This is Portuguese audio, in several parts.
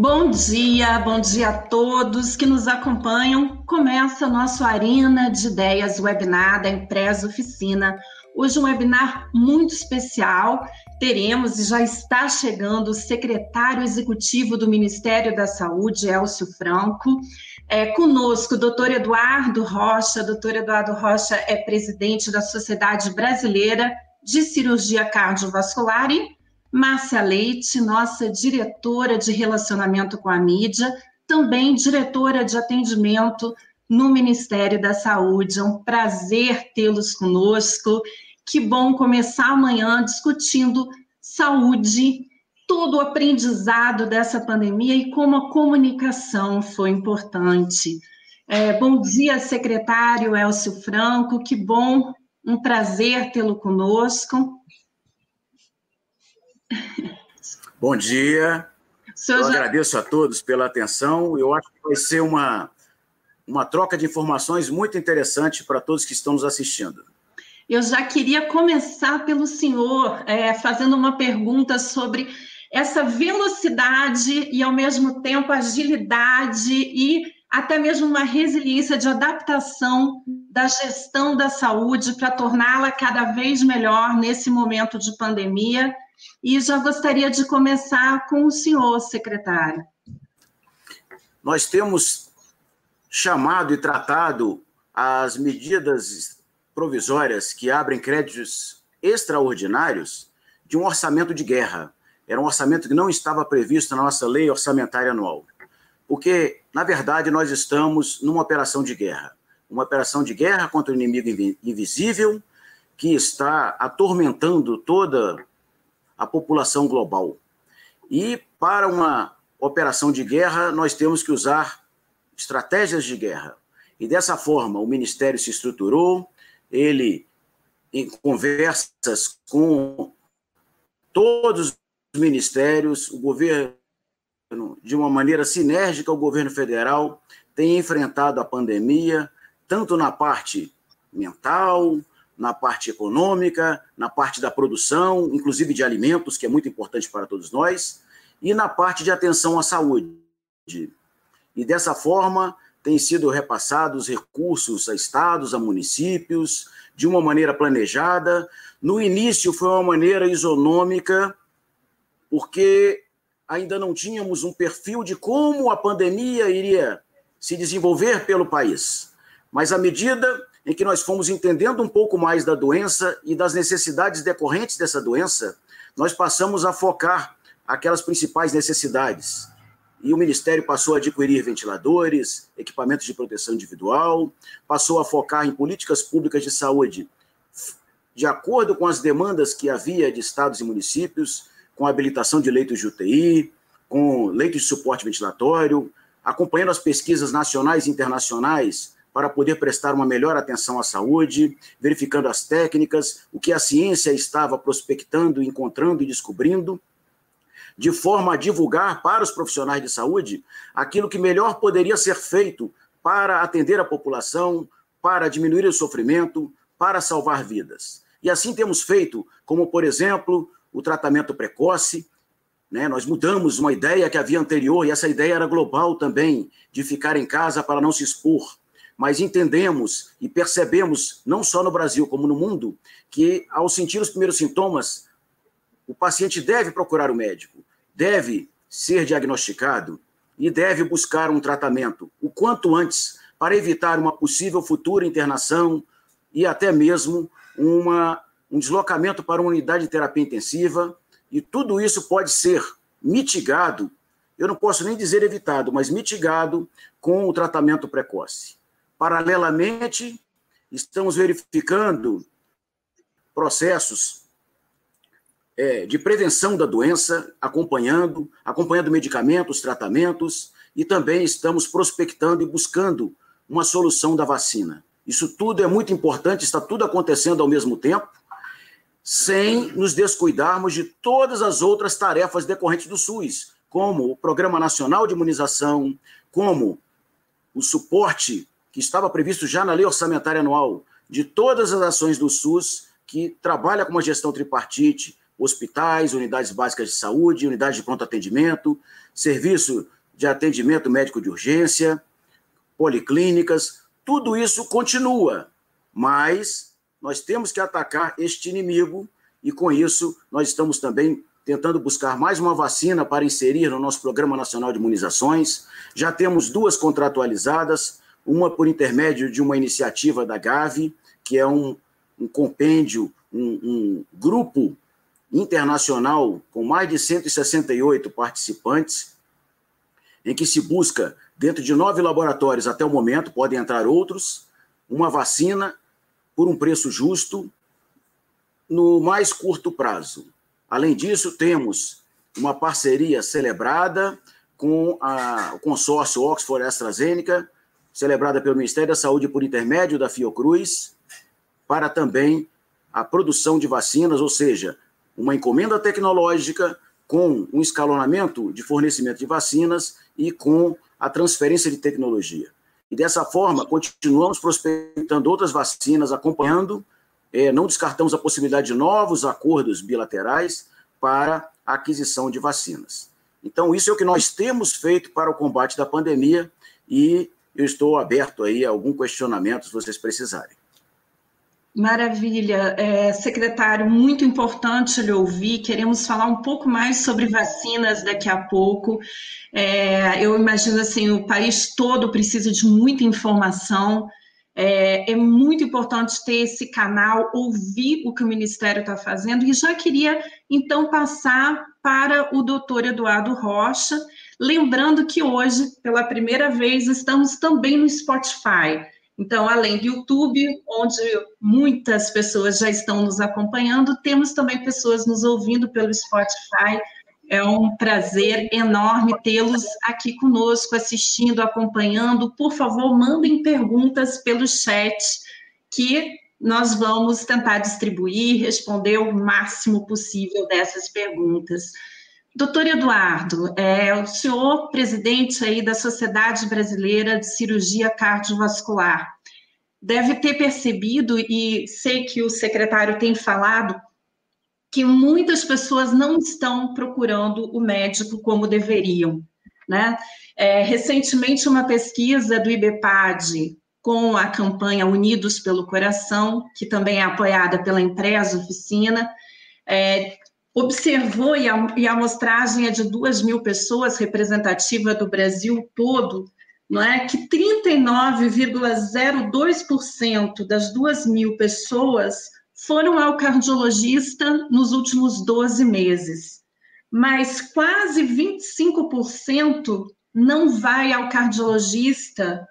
Bom dia, bom dia a todos que nos acompanham. Começa nosso Arena de Ideias webinar da Empresa Oficina. Hoje um webinar muito especial. Teremos e já está chegando o secretário executivo do Ministério da Saúde, Elcio Franco. É, conosco, doutor Eduardo Rocha. Doutor Eduardo Rocha é presidente da Sociedade Brasileira de Cirurgia Cardiovascular e Márcia Leite, nossa diretora de relacionamento com a mídia, também diretora de atendimento no Ministério da Saúde. É um prazer tê-los conosco. Que bom começar amanhã discutindo saúde, todo o aprendizado dessa pandemia e como a comunicação foi importante. É, bom dia, secretário Elcio Franco, que bom, um prazer tê-lo conosco. Bom dia. Eu já... agradeço a todos pela atenção. Eu acho que vai ser uma, uma troca de informações muito interessante para todos que estão nos assistindo. Eu já queria começar pelo senhor, é, fazendo uma pergunta sobre essa velocidade e, ao mesmo tempo, agilidade e até mesmo uma resiliência de adaptação da gestão da saúde para torná-la cada vez melhor nesse momento de pandemia e já gostaria de começar com o senhor, secretário. Nós temos chamado e tratado as medidas provisórias que abrem créditos extraordinários de um orçamento de guerra. Era um orçamento que não estava previsto na nossa lei orçamentária anual. Porque, na verdade, nós estamos numa operação de guerra. Uma operação de guerra contra o inimigo invisível que está atormentando toda a população global. E para uma operação de guerra, nós temos que usar estratégias de guerra. E dessa forma, o Ministério se estruturou, ele, em conversas com todos os ministérios, o governo, de uma maneira sinérgica, o governo federal tem enfrentado a pandemia, tanto na parte mental, na parte econômica, na parte da produção, inclusive de alimentos, que é muito importante para todos nós, e na parte de atenção à saúde. E dessa forma, têm sido repassados recursos a estados, a municípios, de uma maneira planejada. No início foi uma maneira isonômica, porque ainda não tínhamos um perfil de como a pandemia iria se desenvolver pelo país. Mas à medida em que nós fomos entendendo um pouco mais da doença e das necessidades decorrentes dessa doença, nós passamos a focar aquelas principais necessidades. E o Ministério passou a adquirir ventiladores, equipamentos de proteção individual, passou a focar em políticas públicas de saúde de acordo com as demandas que havia de estados e municípios, com a habilitação de leitos de UTI, com leitos de suporte ventilatório, acompanhando as pesquisas nacionais e internacionais para poder prestar uma melhor atenção à saúde, verificando as técnicas, o que a ciência estava prospectando, encontrando e descobrindo, de forma a divulgar para os profissionais de saúde aquilo que melhor poderia ser feito para atender a população, para diminuir o sofrimento, para salvar vidas. E assim temos feito, como, por exemplo, o tratamento precoce. Né? Nós mudamos uma ideia que havia anterior, e essa ideia era global também, de ficar em casa para não se expor mas entendemos e percebemos, não só no Brasil como no mundo, que ao sentir os primeiros sintomas, o paciente deve procurar o médico, deve ser diagnosticado e deve buscar um tratamento o quanto antes para evitar uma possível futura internação e até mesmo uma, um deslocamento para uma unidade de terapia intensiva. E tudo isso pode ser mitigado, eu não posso nem dizer evitado, mas mitigado com o tratamento precoce. Paralelamente, estamos verificando processos é, de prevenção da doença, acompanhando, acompanhando medicamentos, tratamentos, e também estamos prospectando e buscando uma solução da vacina. Isso tudo é muito importante, está tudo acontecendo ao mesmo tempo, sem nos descuidarmos de todas as outras tarefas decorrentes do SUS, como o Programa Nacional de Imunização, como o suporte que estava previsto já na lei orçamentária anual, de todas as ações do SUS que trabalha com uma gestão tripartite, hospitais, unidades básicas de saúde, unidades de pronto atendimento, serviço de atendimento médico de urgência, policlínicas, tudo isso continua, mas nós temos que atacar este inimigo e com isso nós estamos também tentando buscar mais uma vacina para inserir no nosso Programa Nacional de Imunizações. Já temos duas contratualizadas, uma por intermédio de uma iniciativa da Gavi, que é um, um compêndio, um, um grupo internacional com mais de 168 participantes, em que se busca, dentro de nove laboratórios até o momento, podem entrar outros, uma vacina por um preço justo no mais curto prazo. Além disso, temos uma parceria celebrada com a, o consórcio Oxford AstraZeneca, celebrada pelo Ministério da Saúde por intermédio da Fiocruz, para também a produção de vacinas, ou seja, uma encomenda tecnológica com um escalonamento de fornecimento de vacinas e com a transferência de tecnologia. E dessa forma, continuamos prospectando outras vacinas, acompanhando é, não descartamos a possibilidade de novos acordos bilaterais para a aquisição de vacinas. Então, isso é o que nós temos feito para o combate da pandemia e eu estou aberto aí a algum questionamento se vocês precisarem. Maravilha. É, secretário, muito importante lhe ouvir. Queremos falar um pouco mais sobre vacinas daqui a pouco. É, eu imagino assim, o país todo precisa de muita informação. É, é, muito importante ter esse canal, ouvir o que o Ministério está fazendo, e já queria, então, passar para o doutor Eduardo Rocha, lembrando que hoje, pela primeira vez, estamos também no Spotify. Então, além do YouTube, onde muitas pessoas já estão nos acompanhando, temos também pessoas nos ouvindo pelo Spotify. É um prazer enorme tê-los aqui conosco, assistindo, acompanhando. Por favor, mandem perguntas pelo chat, que nós vamos tentar distribuir, responder o máximo possível dessas perguntas. Doutor Eduardo, é, o senhor presidente aí da Sociedade Brasileira de Cirurgia Cardiovascular, deve ter percebido, e sei que o secretário tem falado, que muitas pessoas não estão procurando o médico como deveriam. Né? É, recentemente, uma pesquisa do IBPAD com a campanha Unidos pelo Coração, que também é apoiada pela empresa Oficina, é, observou, e a, e a amostragem é de duas mil pessoas, representativa do Brasil todo, não é que 39,02% das duas mil pessoas foram ao cardiologista nos últimos 12 meses, mas quase 25% não vai ao cardiologista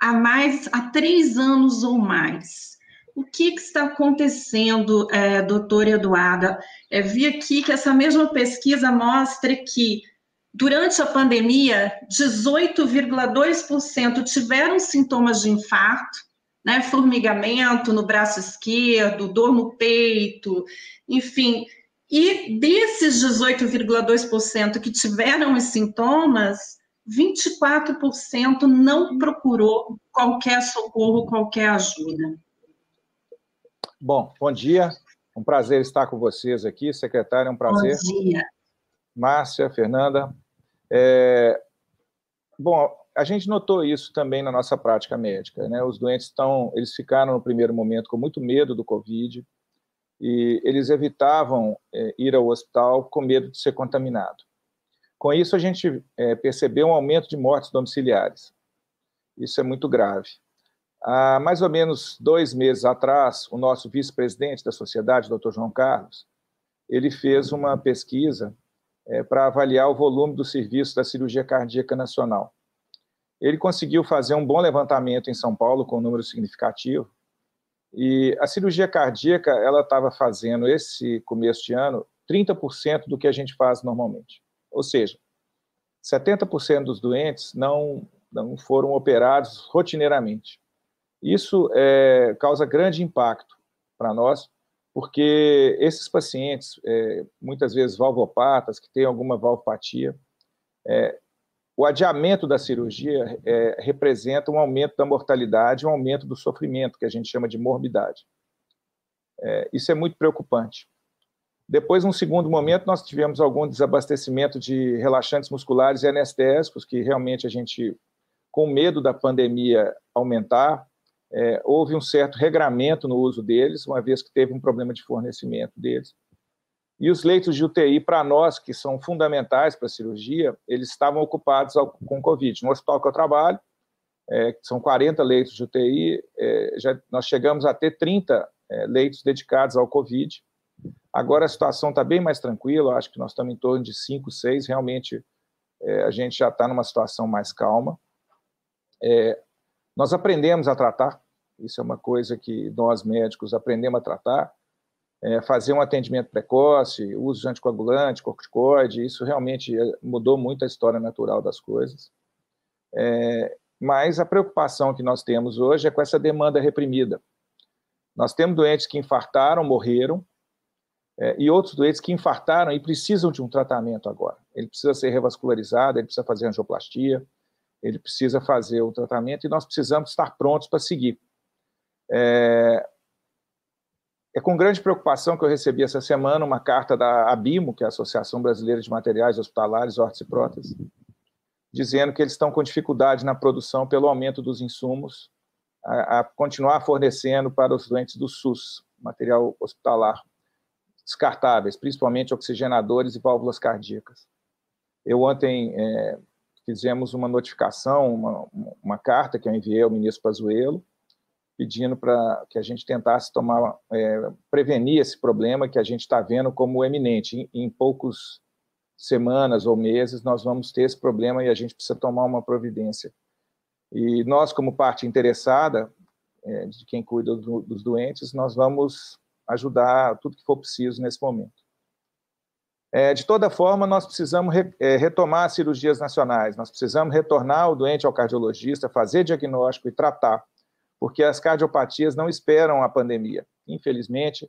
há mais há três anos ou mais. O que, que está acontecendo, é, doutora Eduarda? É, vi aqui que essa mesma pesquisa mostra que durante a pandemia, 18,2% tiveram sintomas de infarto, né, formigamento no braço esquerdo, dor no peito, enfim. E desses 18,2% que tiveram os sintomas, 24% não procurou qualquer socorro, qualquer ajuda. Bom, bom dia. Um prazer estar com vocês aqui, secretária, é um prazer. Bom dia. Márcia, Fernanda. É... Bom, a gente notou isso também na nossa prática médica. Né? Os doentes estão, eles ficaram no primeiro momento com muito medo do Covid e eles evitavam é, ir ao hospital com medo de ser contaminado. Com isso, a gente é, percebeu um aumento de mortes domiciliares. Isso é muito grave. Há mais ou menos dois meses atrás, o nosso vice-presidente da sociedade, Dr. João Carlos, ele fez uma pesquisa é, para avaliar o volume do serviço da cirurgia cardíaca nacional ele conseguiu fazer um bom levantamento em São Paulo com um número significativo. E a cirurgia cardíaca, ela estava fazendo esse começo de ano 30% do que a gente faz normalmente. Ou seja, 70% dos doentes não, não foram operados rotineiramente. Isso é, causa grande impacto para nós, porque esses pacientes, é, muitas vezes valvopatas, que têm alguma valvopatia, é, o adiamento da cirurgia é, representa um aumento da mortalidade, um aumento do sofrimento, que a gente chama de morbidade. É, isso é muito preocupante. Depois, num segundo momento, nós tivemos algum desabastecimento de relaxantes musculares e anestésicos, que realmente a gente, com medo da pandemia aumentar, é, houve um certo regramento no uso deles, uma vez que teve um problema de fornecimento deles. E os leitos de UTI, para nós, que são fundamentais para a cirurgia, eles estavam ocupados com Covid. No hospital que eu trabalho, é, são 40 leitos de UTI, é, já, nós chegamos a ter 30 é, leitos dedicados ao Covid. Agora a situação está bem mais tranquila, acho que nós estamos em torno de 5, 6, realmente é, a gente já está numa situação mais calma. É, nós aprendemos a tratar, isso é uma coisa que nós médicos aprendemos a tratar, é, fazer um atendimento precoce, uso de anticoagulante, corticoide, isso realmente é, mudou muito a história natural das coisas. É, mas a preocupação que nós temos hoje é com essa demanda reprimida. Nós temos doentes que infartaram, morreram, é, e outros doentes que infartaram e precisam de um tratamento agora. Ele precisa ser revascularizado, ele precisa fazer angioplastia, ele precisa fazer o tratamento e nós precisamos estar prontos para seguir. É, é com grande preocupação que eu recebi essa semana uma carta da ABIMO, que é a Associação Brasileira de Materiais Hospitalares, Órteses e Próteses, dizendo que eles estão com dificuldade na produção pelo aumento dos insumos, a, a continuar fornecendo para os doentes do SUS, material hospitalar descartáveis, principalmente oxigenadores e válvulas cardíacas. Eu ontem é, fizemos uma notificação, uma, uma, carta que eu enviei ao ministro Pazuello, pedindo para que a gente tentasse tomar, é, prevenir esse problema que a gente está vendo como eminente. Em, em poucos semanas ou meses nós vamos ter esse problema e a gente precisa tomar uma providência. E nós, como parte interessada, é, de quem cuida do, dos doentes, nós vamos ajudar tudo que for preciso nesse momento. É, de toda forma, nós precisamos re, é, retomar as cirurgias nacionais, nós precisamos retornar o doente ao cardiologista, fazer diagnóstico e tratar, porque as cardiopatias não esperam a pandemia. Infelizmente,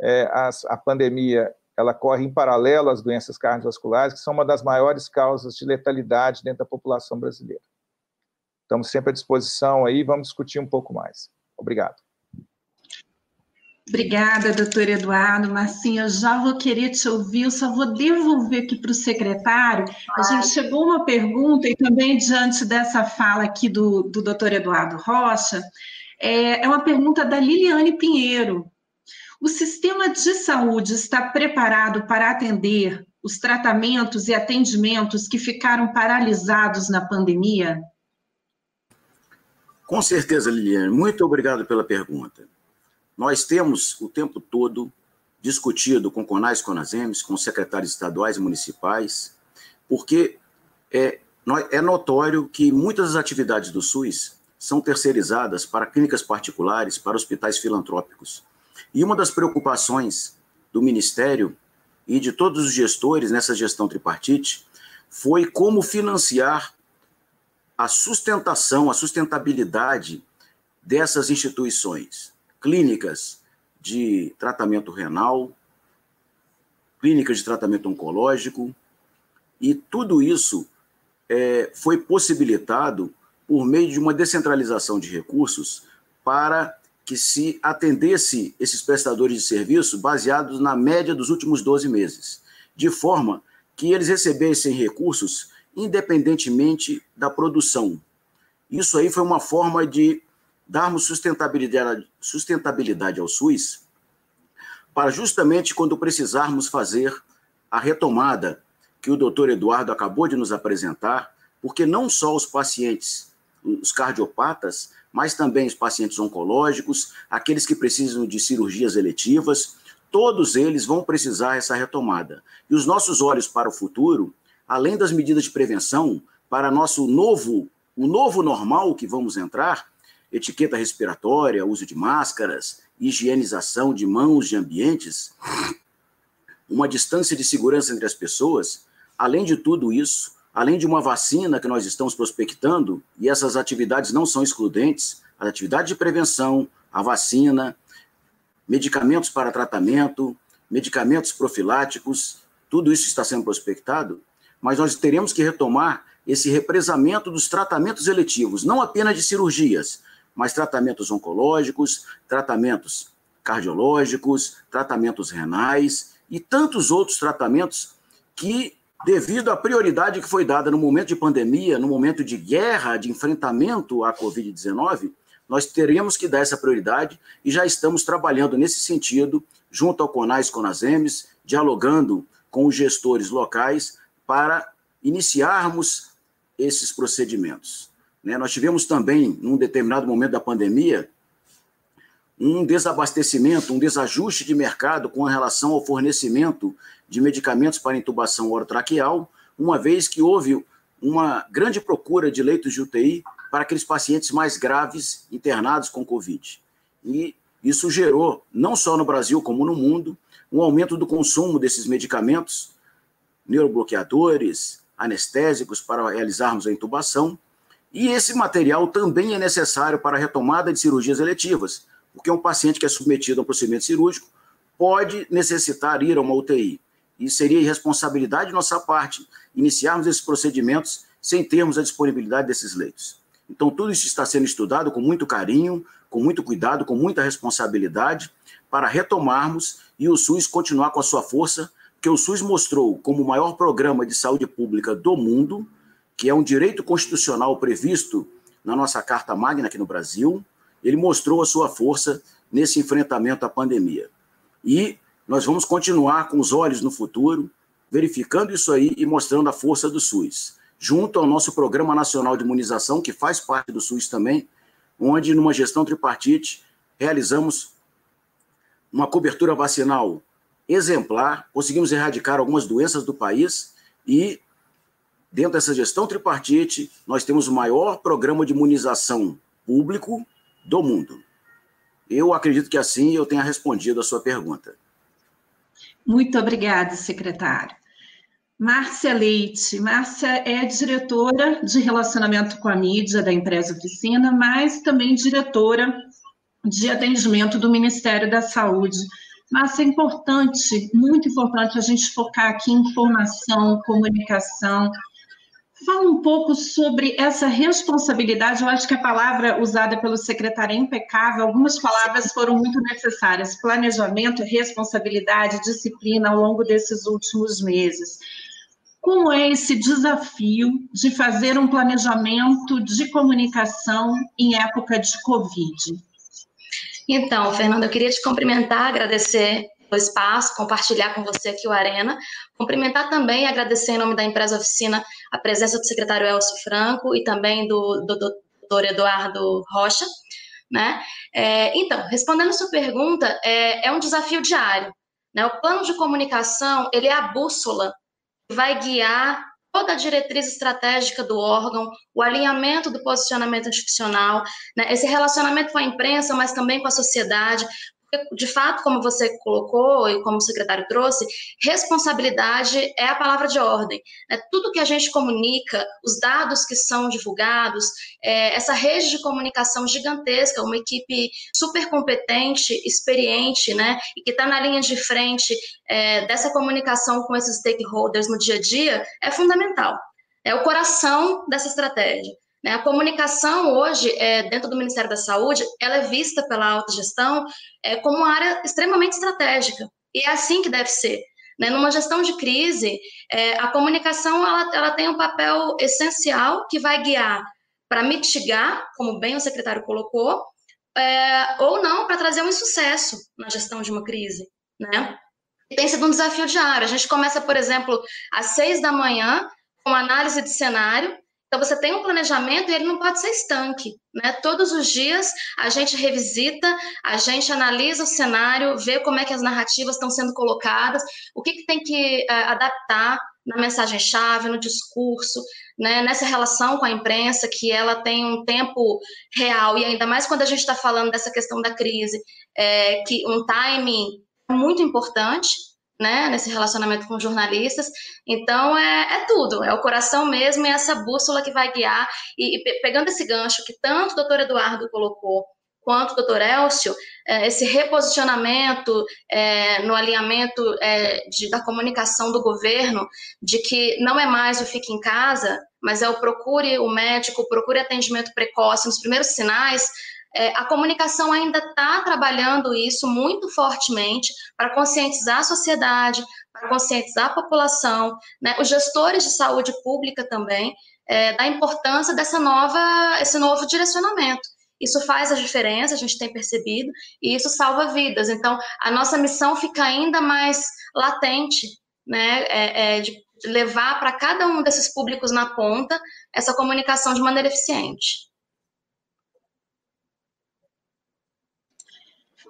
é, as, a pandemia ela corre em paralelo às doenças cardiovasculares, que são uma das maiores causas de letalidade dentro da população brasileira. Estamos sempre à disposição aí, vamos discutir um pouco mais. Obrigado. Obrigada, doutor Eduardo. Marcinha, eu já vou querer te ouvir, eu só vou devolver aqui para o secretário. A gente chegou uma pergunta, e também diante dessa fala aqui do, do doutor Eduardo Rocha, é, é uma pergunta da Liliane Pinheiro. O sistema de saúde está preparado para atender os tratamentos e atendimentos que ficaram paralisados na pandemia? Com certeza, Liliane. Muito obrigado pela pergunta. Nós temos o tempo todo discutido com CONAS e CONASEMES, com secretários estaduais e municipais, porque é, é notório que muitas das atividades do SUS são terceirizadas para clínicas particulares, para hospitais filantrópicos. E uma das preocupações do Ministério e de todos os gestores nessa gestão tripartite foi como financiar a sustentação, a sustentabilidade dessas instituições clínicas de tratamento renal, clínicas de tratamento oncológico, e tudo isso é, foi possibilitado por meio de uma descentralização de recursos para que se atendesse esses prestadores de serviço baseados na média dos últimos 12 meses, de forma que eles recebessem recursos independentemente da produção. Isso aí foi uma forma de darmos sustentabilidade, sustentabilidade ao SUS, para justamente quando precisarmos fazer a retomada que o doutor Eduardo acabou de nos apresentar, porque não só os pacientes, os cardiopatas, mas também os pacientes oncológicos, aqueles que precisam de cirurgias eletivas, todos eles vão precisar essa retomada. E os nossos olhos para o futuro, além das medidas de prevenção, para nosso novo, o novo normal que vamos entrar, etiqueta respiratória, uso de máscaras, higienização de mãos de ambientes, uma distância de segurança entre as pessoas, além de tudo isso, além de uma vacina que nós estamos prospectando, e essas atividades não são excludentes, a atividade de prevenção, a vacina, medicamentos para tratamento, medicamentos profiláticos, tudo isso está sendo prospectado, mas nós teremos que retomar esse represamento dos tratamentos eletivos, não apenas de cirurgias, mas tratamentos oncológicos, tratamentos cardiológicos, tratamentos renais e tantos outros tratamentos que, devido à prioridade que foi dada no momento de pandemia, no momento de guerra, de enfrentamento à Covid-19, nós teremos que dar essa prioridade e já estamos trabalhando nesse sentido, junto ao CONAS CONASEMES, dialogando com os gestores locais para iniciarmos esses procedimentos. Né? Nós tivemos também, num determinado momento da pandemia, um desabastecimento, um desajuste de mercado com relação ao fornecimento de medicamentos para intubação orotraqueal, uma vez que houve uma grande procura de leitos de UTI para aqueles pacientes mais graves internados com Covid. E isso gerou, não só no Brasil como no mundo, um aumento do consumo desses medicamentos, neurobloqueadores, anestésicos para realizarmos a intubação. E esse material também é necessário para a retomada de cirurgias eletivas, porque um paciente que é submetido a um procedimento cirúrgico pode necessitar ir a uma UTI. E seria irresponsabilidade de nossa parte iniciarmos esses procedimentos sem termos a disponibilidade desses leitos. Então, tudo isso está sendo estudado com muito carinho, com muito cuidado, com muita responsabilidade, para retomarmos e o SUS continuar com a sua força, que o SUS mostrou como o maior programa de saúde pública do mundo, que é um direito constitucional previsto na nossa Carta Magna aqui no Brasil, ele mostrou a sua força nesse enfrentamento à pandemia. E nós vamos continuar com os olhos no futuro, verificando isso aí e mostrando a força do SUS, junto ao nosso Programa Nacional de Imunização, que faz parte do SUS também, onde, numa gestão tripartite, realizamos uma cobertura vacinal exemplar, conseguimos erradicar algumas doenças do país e, dentro dessa gestão tripartite, nós temos o maior programa de imunização público do mundo. Eu acredito que assim eu tenha respondido a sua pergunta. Muito obrigada, secretário. Márcia Leite. Márcia é diretora de relacionamento com a mídia da empresa Oficina, mas também diretora de atendimento do Ministério da Saúde. Márcia, é importante, muito importante a gente focar aqui em informação, comunicação, Fala um pouco sobre essa responsabilidade. Eu acho que a palavra usada pelo secretário é impecável. Algumas palavras foram muito necessárias: planejamento, responsabilidade, disciplina ao longo desses últimos meses. Como é esse desafio de fazer um planejamento de comunicação em época de Covid? Então, Fernanda, eu queria te cumprimentar, agradecer espaço, compartilhar com você aqui o Arena. Cumprimentar também e agradecer em nome da empresa Oficina a presença do secretário Elcio Franco e também do, do, do doutor Eduardo Rocha. Né? É, então, respondendo a sua pergunta, é, é um desafio diário. Né? O plano de comunicação ele é a bússola que vai guiar toda a diretriz estratégica do órgão, o alinhamento do posicionamento institucional, né, esse relacionamento com a imprensa, mas também com a sociedade, de fato, como você colocou e como o secretário trouxe, responsabilidade é a palavra de ordem. Né? Tudo que a gente comunica, os dados que são divulgados, é, essa rede de comunicação gigantesca, uma equipe super competente, experiente, né, e que está na linha de frente é, dessa comunicação com esses stakeholders no dia a dia, é fundamental. É o coração dessa estratégia. Né? A comunicação hoje, é, dentro do Ministério da Saúde, ela é vista pela alta gestão é, como uma área extremamente estratégica. E é assim que deve ser. Né? Numa gestão de crise, é, a comunicação ela, ela tem um papel essencial que vai guiar para mitigar, como bem o secretário colocou, ou não para trazer um insucesso na gestão de uma crise. Né? E tem sido um desafio diário. A gente começa, por exemplo, às seis da manhã, com análise de cenário, então, você tem um planejamento e ele não pode ser estanque. Né? Todos os dias a gente revisita, a gente analisa o cenário, vê como é que as narrativas estão sendo colocadas, o que, que tem que uh, adaptar na mensagem-chave, no discurso, né? nessa relação com a imprensa, que ela tem um tempo real, e ainda mais quando a gente está falando dessa questão da crise, é, que um timing é muito importante, né, nesse relacionamento com jornalistas. Então, é, é, tudo, é o coração mesmo e essa bússola que vai guiar. E, e pegando esse gancho que tanto o doutor Eduardo colocou, quanto o doutor Elcio, é, esse reposicionamento é, no alinhamento é, de, da comunicação do governo, de que não é mais o fique em casa, mas é o procure o médico, procure atendimento precoce nos primeiros sinais, É, a comunicação ainda está trabalhando isso muito fortemente para conscientizar a sociedade, para conscientizar a população, né, os gestores de saúde pública também, é, da importância dessa nova, esse novo direcionamento. Isso faz a diferença, a gente tem percebido, e isso salva vidas. Então, a nossa missão fica ainda mais latente, né, é, é de levar para cada um desses públicos na ponta essa comunicação de maneira eficiente.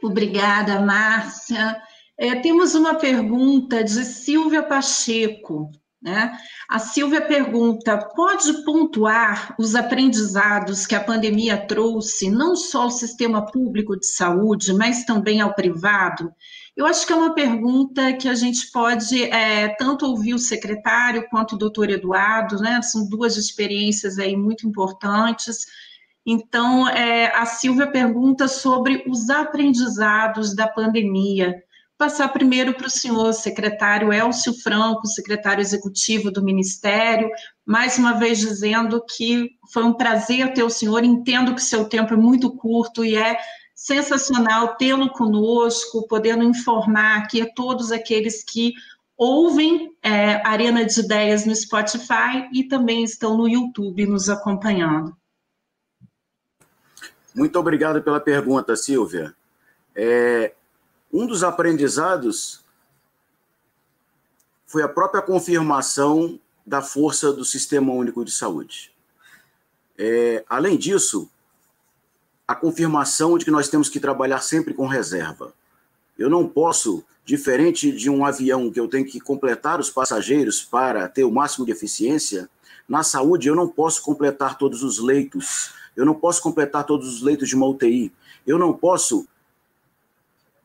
Obrigada, Márcia. É, temos uma pergunta de Silvia Pacheco. Né? A Silvia pergunta: pode pontuar os aprendizados que a pandemia trouxe, não só ao sistema público de saúde, mas também ao privado? Eu acho que é uma pergunta que a gente pode é, tanto ouvir o secretário quanto o doutor Eduardo, né? São duas experiências aí muito importantes. Então, é, a Silvia pergunta sobre os aprendizados da pandemia. Passar primeiro para o senhor secretário Elcio Franco, secretário executivo do Ministério, mais uma vez dizendo que foi um prazer ter o senhor. Entendo que seu tempo é muito curto e é sensacional tê-lo conosco, podendo informar aqui a todos aqueles que ouvem é, Arena de Ideias no Spotify e também estão no YouTube nos acompanhando. Muito obrigado pela pergunta, Silvia. É, um dos aprendizados foi a própria confirmação da força do Sistema Único de Saúde. É, além disso, a confirmação de que nós temos que trabalhar sempre com reserva. Eu não posso, diferente de um avião que eu tenho que completar os passageiros para ter o máximo de eficiência, na saúde eu não posso completar todos os leitos, eu não posso completar todos os leitos de uma UTI, eu não posso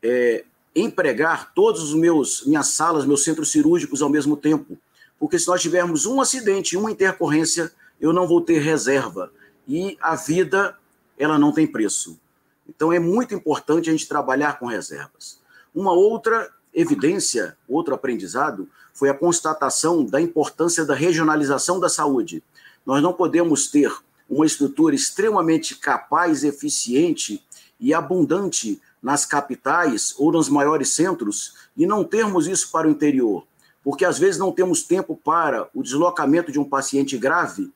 é, empregar todos os meus minhas salas, meus centros cirúrgicos ao mesmo tempo, porque se nós tivermos um acidente, uma intercorrência, eu não vou ter reserva e a vida ela não tem preço. Então é muito importante a gente trabalhar com reservas. Uma outra evidência, outro aprendizado, foi a constatação da importância da regionalização da saúde. Nós não podemos ter uma estrutura extremamente capaz, eficiente e abundante nas capitais ou nos maiores centros e não termos isso para o interior, porque às vezes não temos tempo para o deslocamento de um paciente grave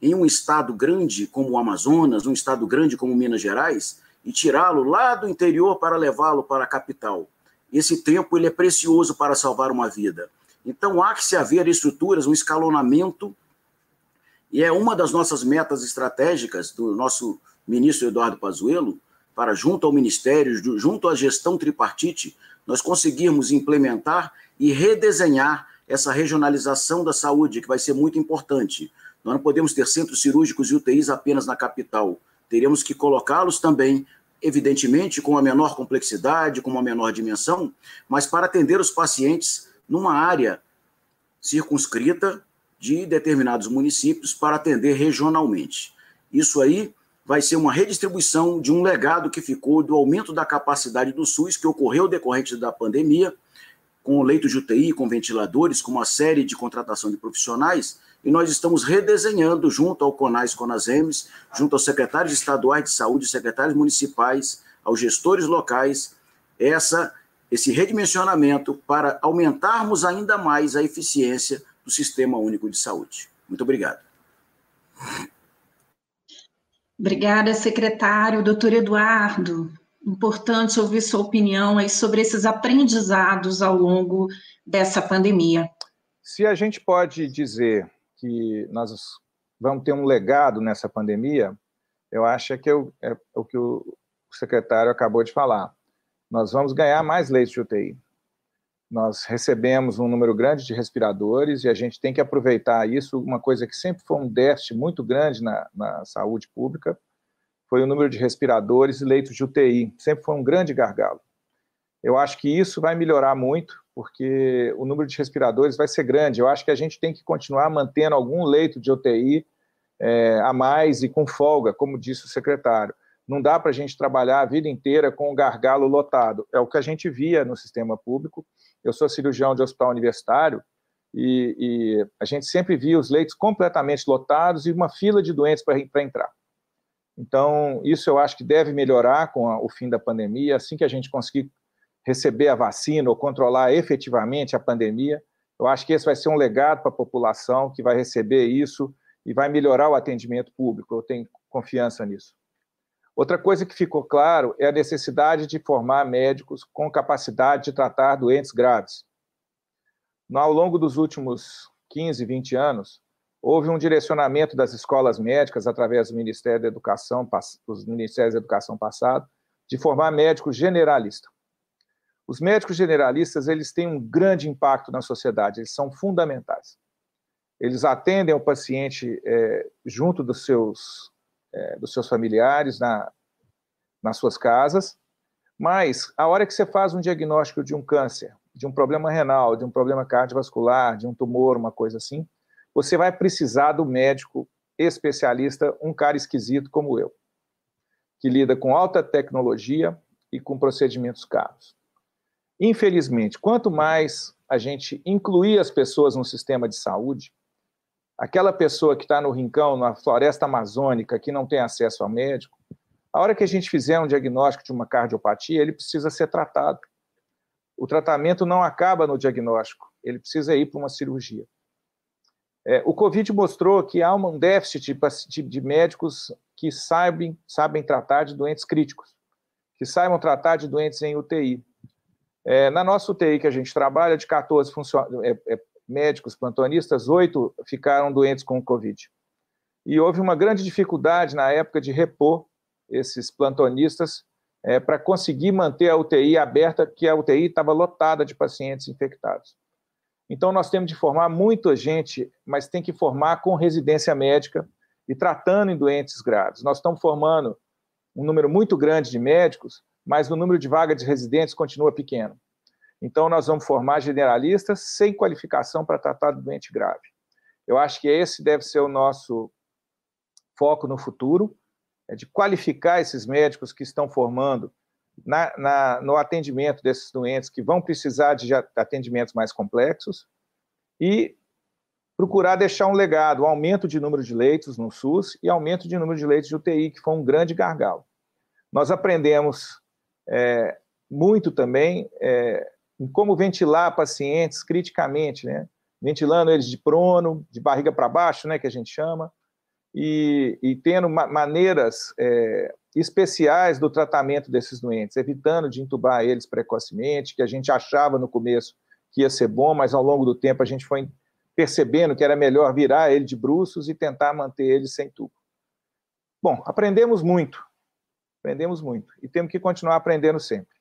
em um estado grande como o Amazonas, um estado grande como Minas Gerais, e tirá-lo lá do interior para levá-lo para a capital. Esse tempo ele é precioso para salvar uma vida. Então há que se haver estruturas, um escalonamento, e é uma das nossas metas estratégicas do nosso ministro Eduardo Pazuello, para junto ao ministério, junto à gestão tripartite, nós conseguirmos implementar e redesenhar essa regionalização da saúde, que vai ser muito importante. Nós não podemos ter centros cirúrgicos e UTIs apenas na capital. Teremos que colocá-los também, evidentemente, com a menor complexidade, com uma menor dimensão, mas para atender os pacientes numa área circunscrita de determinados municípios para atender regionalmente. Isso aí vai ser uma redistribuição de um legado que ficou do aumento da capacidade do SUS, que ocorreu decorrente da pandemia, com leitos de UTI, com ventiladores, com uma série de contratação de profissionais, e nós estamos redesenhando, junto ao CONAS CONASEMES, junto aos secretários estaduais de saúde, secretários municipais, aos gestores locais, essa, esse redimensionamento para aumentarmos ainda mais a eficiência do Sistema Único de Saúde. Muito obrigado. Obrigada, secretário. Doutor Eduardo, importante ouvir sua opinião aí sobre esses aprendizados ao longo dessa pandemia. Se a gente pode dizer que nós vamos ter um legado nessa pandemia, eu acho que é o, é o que o secretário acabou de falar. Nós vamos ganhar mais leitos de UTI. Nós recebemos um número grande de respiradores e a gente tem que aproveitar isso. Uma coisa que sempre foi um déficit muito grande na, na saúde pública foi o número de respiradores e leitos de UTI. Sempre foi um grande gargalo. Eu acho que isso vai melhorar muito porque o número de respiradores vai ser grande. Eu acho que a gente tem que continuar mantendo algum leito de UTI é, a mais e com folga, como disse o secretário. Não dá para a gente trabalhar a vida inteira com o gargalo lotado. É o que a gente via no sistema público. Eu sou cirurgião de hospital universitário e, e a gente sempre via os leitos completamente lotados e uma fila de doentes para entrar. Então, isso eu acho que deve melhorar com a, o fim da pandemia. Assim que a gente conseguir receber a vacina ou controlar efetivamente a pandemia, eu acho que esse vai ser um legado para a população que vai receber isso e vai melhorar o atendimento público. Eu tenho confiança nisso. Outra coisa que ficou claro é a necessidade de formar médicos com capacidade de tratar doentes graves. Ao longo dos últimos 15, 20 anos, houve um direcionamento das escolas médicas, através do Ministério da Educação, dos Ministérios da Educação passado, de formar médicos generalistas. Os médicos generalistas, eles têm um grande impacto na sociedade, eles são fundamentais. Eles atendem o paciente é, junto dos seus, é, dos seus familiares, na, nas suas casas, mas a hora que você faz um diagnóstico de um câncer, de um problema renal, de um problema cardiovascular, de um tumor, uma coisa assim, você vai precisar do médico especialista, um cara esquisito como eu, que lida com alta tecnologia e com procedimentos caros. Infelizmente, quanto mais a gente incluir as pessoas no sistema de saúde, aquela pessoa que está no rincão, na floresta amazônica, que não tem acesso ao médico, a hora que a gente fizer um diagnóstico de uma cardiopatia, ele precisa ser tratado. O tratamento não acaba no diagnóstico, ele precisa ir para uma cirurgia. É, o Covid mostrou que há um déficit de, de médicos que sabem, sabem tratar de doentes críticos, que saibam tratar de doentes em UTI. É, na nossa UTI que a gente trabalha, de 14 é, é, médicos plantonistas, oito ficaram doentes com o Covid. E houve uma grande dificuldade na época de repor esses plantonistas é, para conseguir manter a UTI aberta, que a UTI estava lotada de pacientes infectados. Então, nós temos de formar muita gente, mas tem que formar com residência médica e tratando em doentes graves. Nós estamos formando um número muito grande de médicos, mas o número de vagas de residentes continua pequeno. Então, nós vamos formar generalistas sem qualificação para tratar de doente grave. Eu acho que esse deve ser o nosso foco no futuro, é de qualificar esses médicos que estão formando na, na, no atendimento desses doentes que vão precisar de atendimentos mais complexos e procurar deixar um legado, um aumento de número de leitos no SUS e aumento de número de leitos de UTI, que foi um grande gargalo. Nós aprendemos é, muito também é, em como ventilar pacientes criticamente, né? ventilando eles de prono, de barriga para baixo, né, que a gente chama, e, e tendo ma maneiras é, especiais do tratamento desses doentes, evitando de entubar eles precocemente, que a gente achava no começo que ia ser bom, mas ao longo do tempo a gente foi percebendo que era melhor virar ele de bruços e tentar manter ele sem tubo. Bom, aprendemos muito, aprendemos muito, e temos que continuar aprendendo sempre.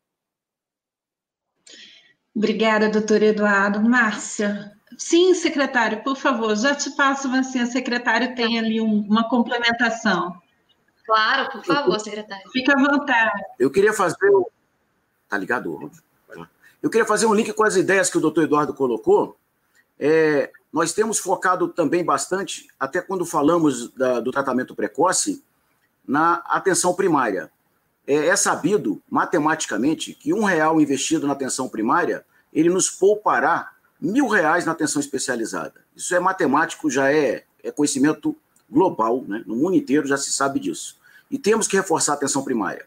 Obrigada, doutor Eduardo. Márcia, Sim, secretário, por favor, já te passo você, a secretário tem ali um, uma complementação. Claro, por favor, secretário. Fica à vontade. Eu queria fazer. Tá ligado, tá. Eu queria fazer um link com as ideias que o doutor Eduardo colocou. É, nós temos focado também bastante, até quando falamos da, do tratamento precoce, na atenção primária. É, é sabido, matematicamente, que um real investido na atenção primária, ele nos poupará mil reais na atenção especializada. Isso é matemático, já é, é conhecimento global, né? no mundo inteiro já se sabe disso. E temos que reforçar a atenção primária.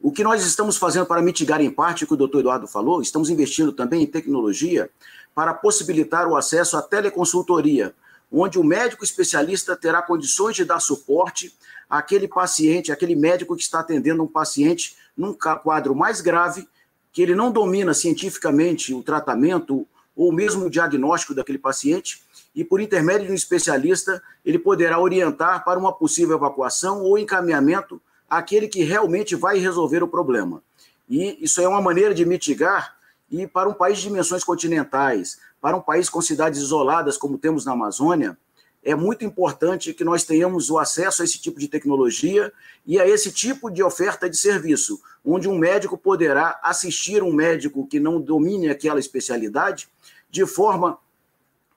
O que nós estamos fazendo para mitigar em parte o que o doutor Eduardo falou, estamos investindo também em tecnologia para possibilitar o acesso à teleconsultoria, onde o médico especialista terá condições de dar suporte àquele paciente, àquele médico que está atendendo um paciente num quadro mais grave, que ele não domina cientificamente o tratamento ou mesmo o diagnóstico daquele paciente, e por intermédio de um especialista, ele poderá orientar para uma possível evacuação ou encaminhamento àquele que realmente vai resolver o problema. E isso é uma maneira de mitigar e para um país de dimensões continentais, para um país com cidades isoladas como temos na Amazônia, é muito importante que nós tenhamos o acesso a esse tipo de tecnologia e a esse tipo de oferta de serviço, onde um médico poderá assistir um médico que não domine aquela especialidade, de forma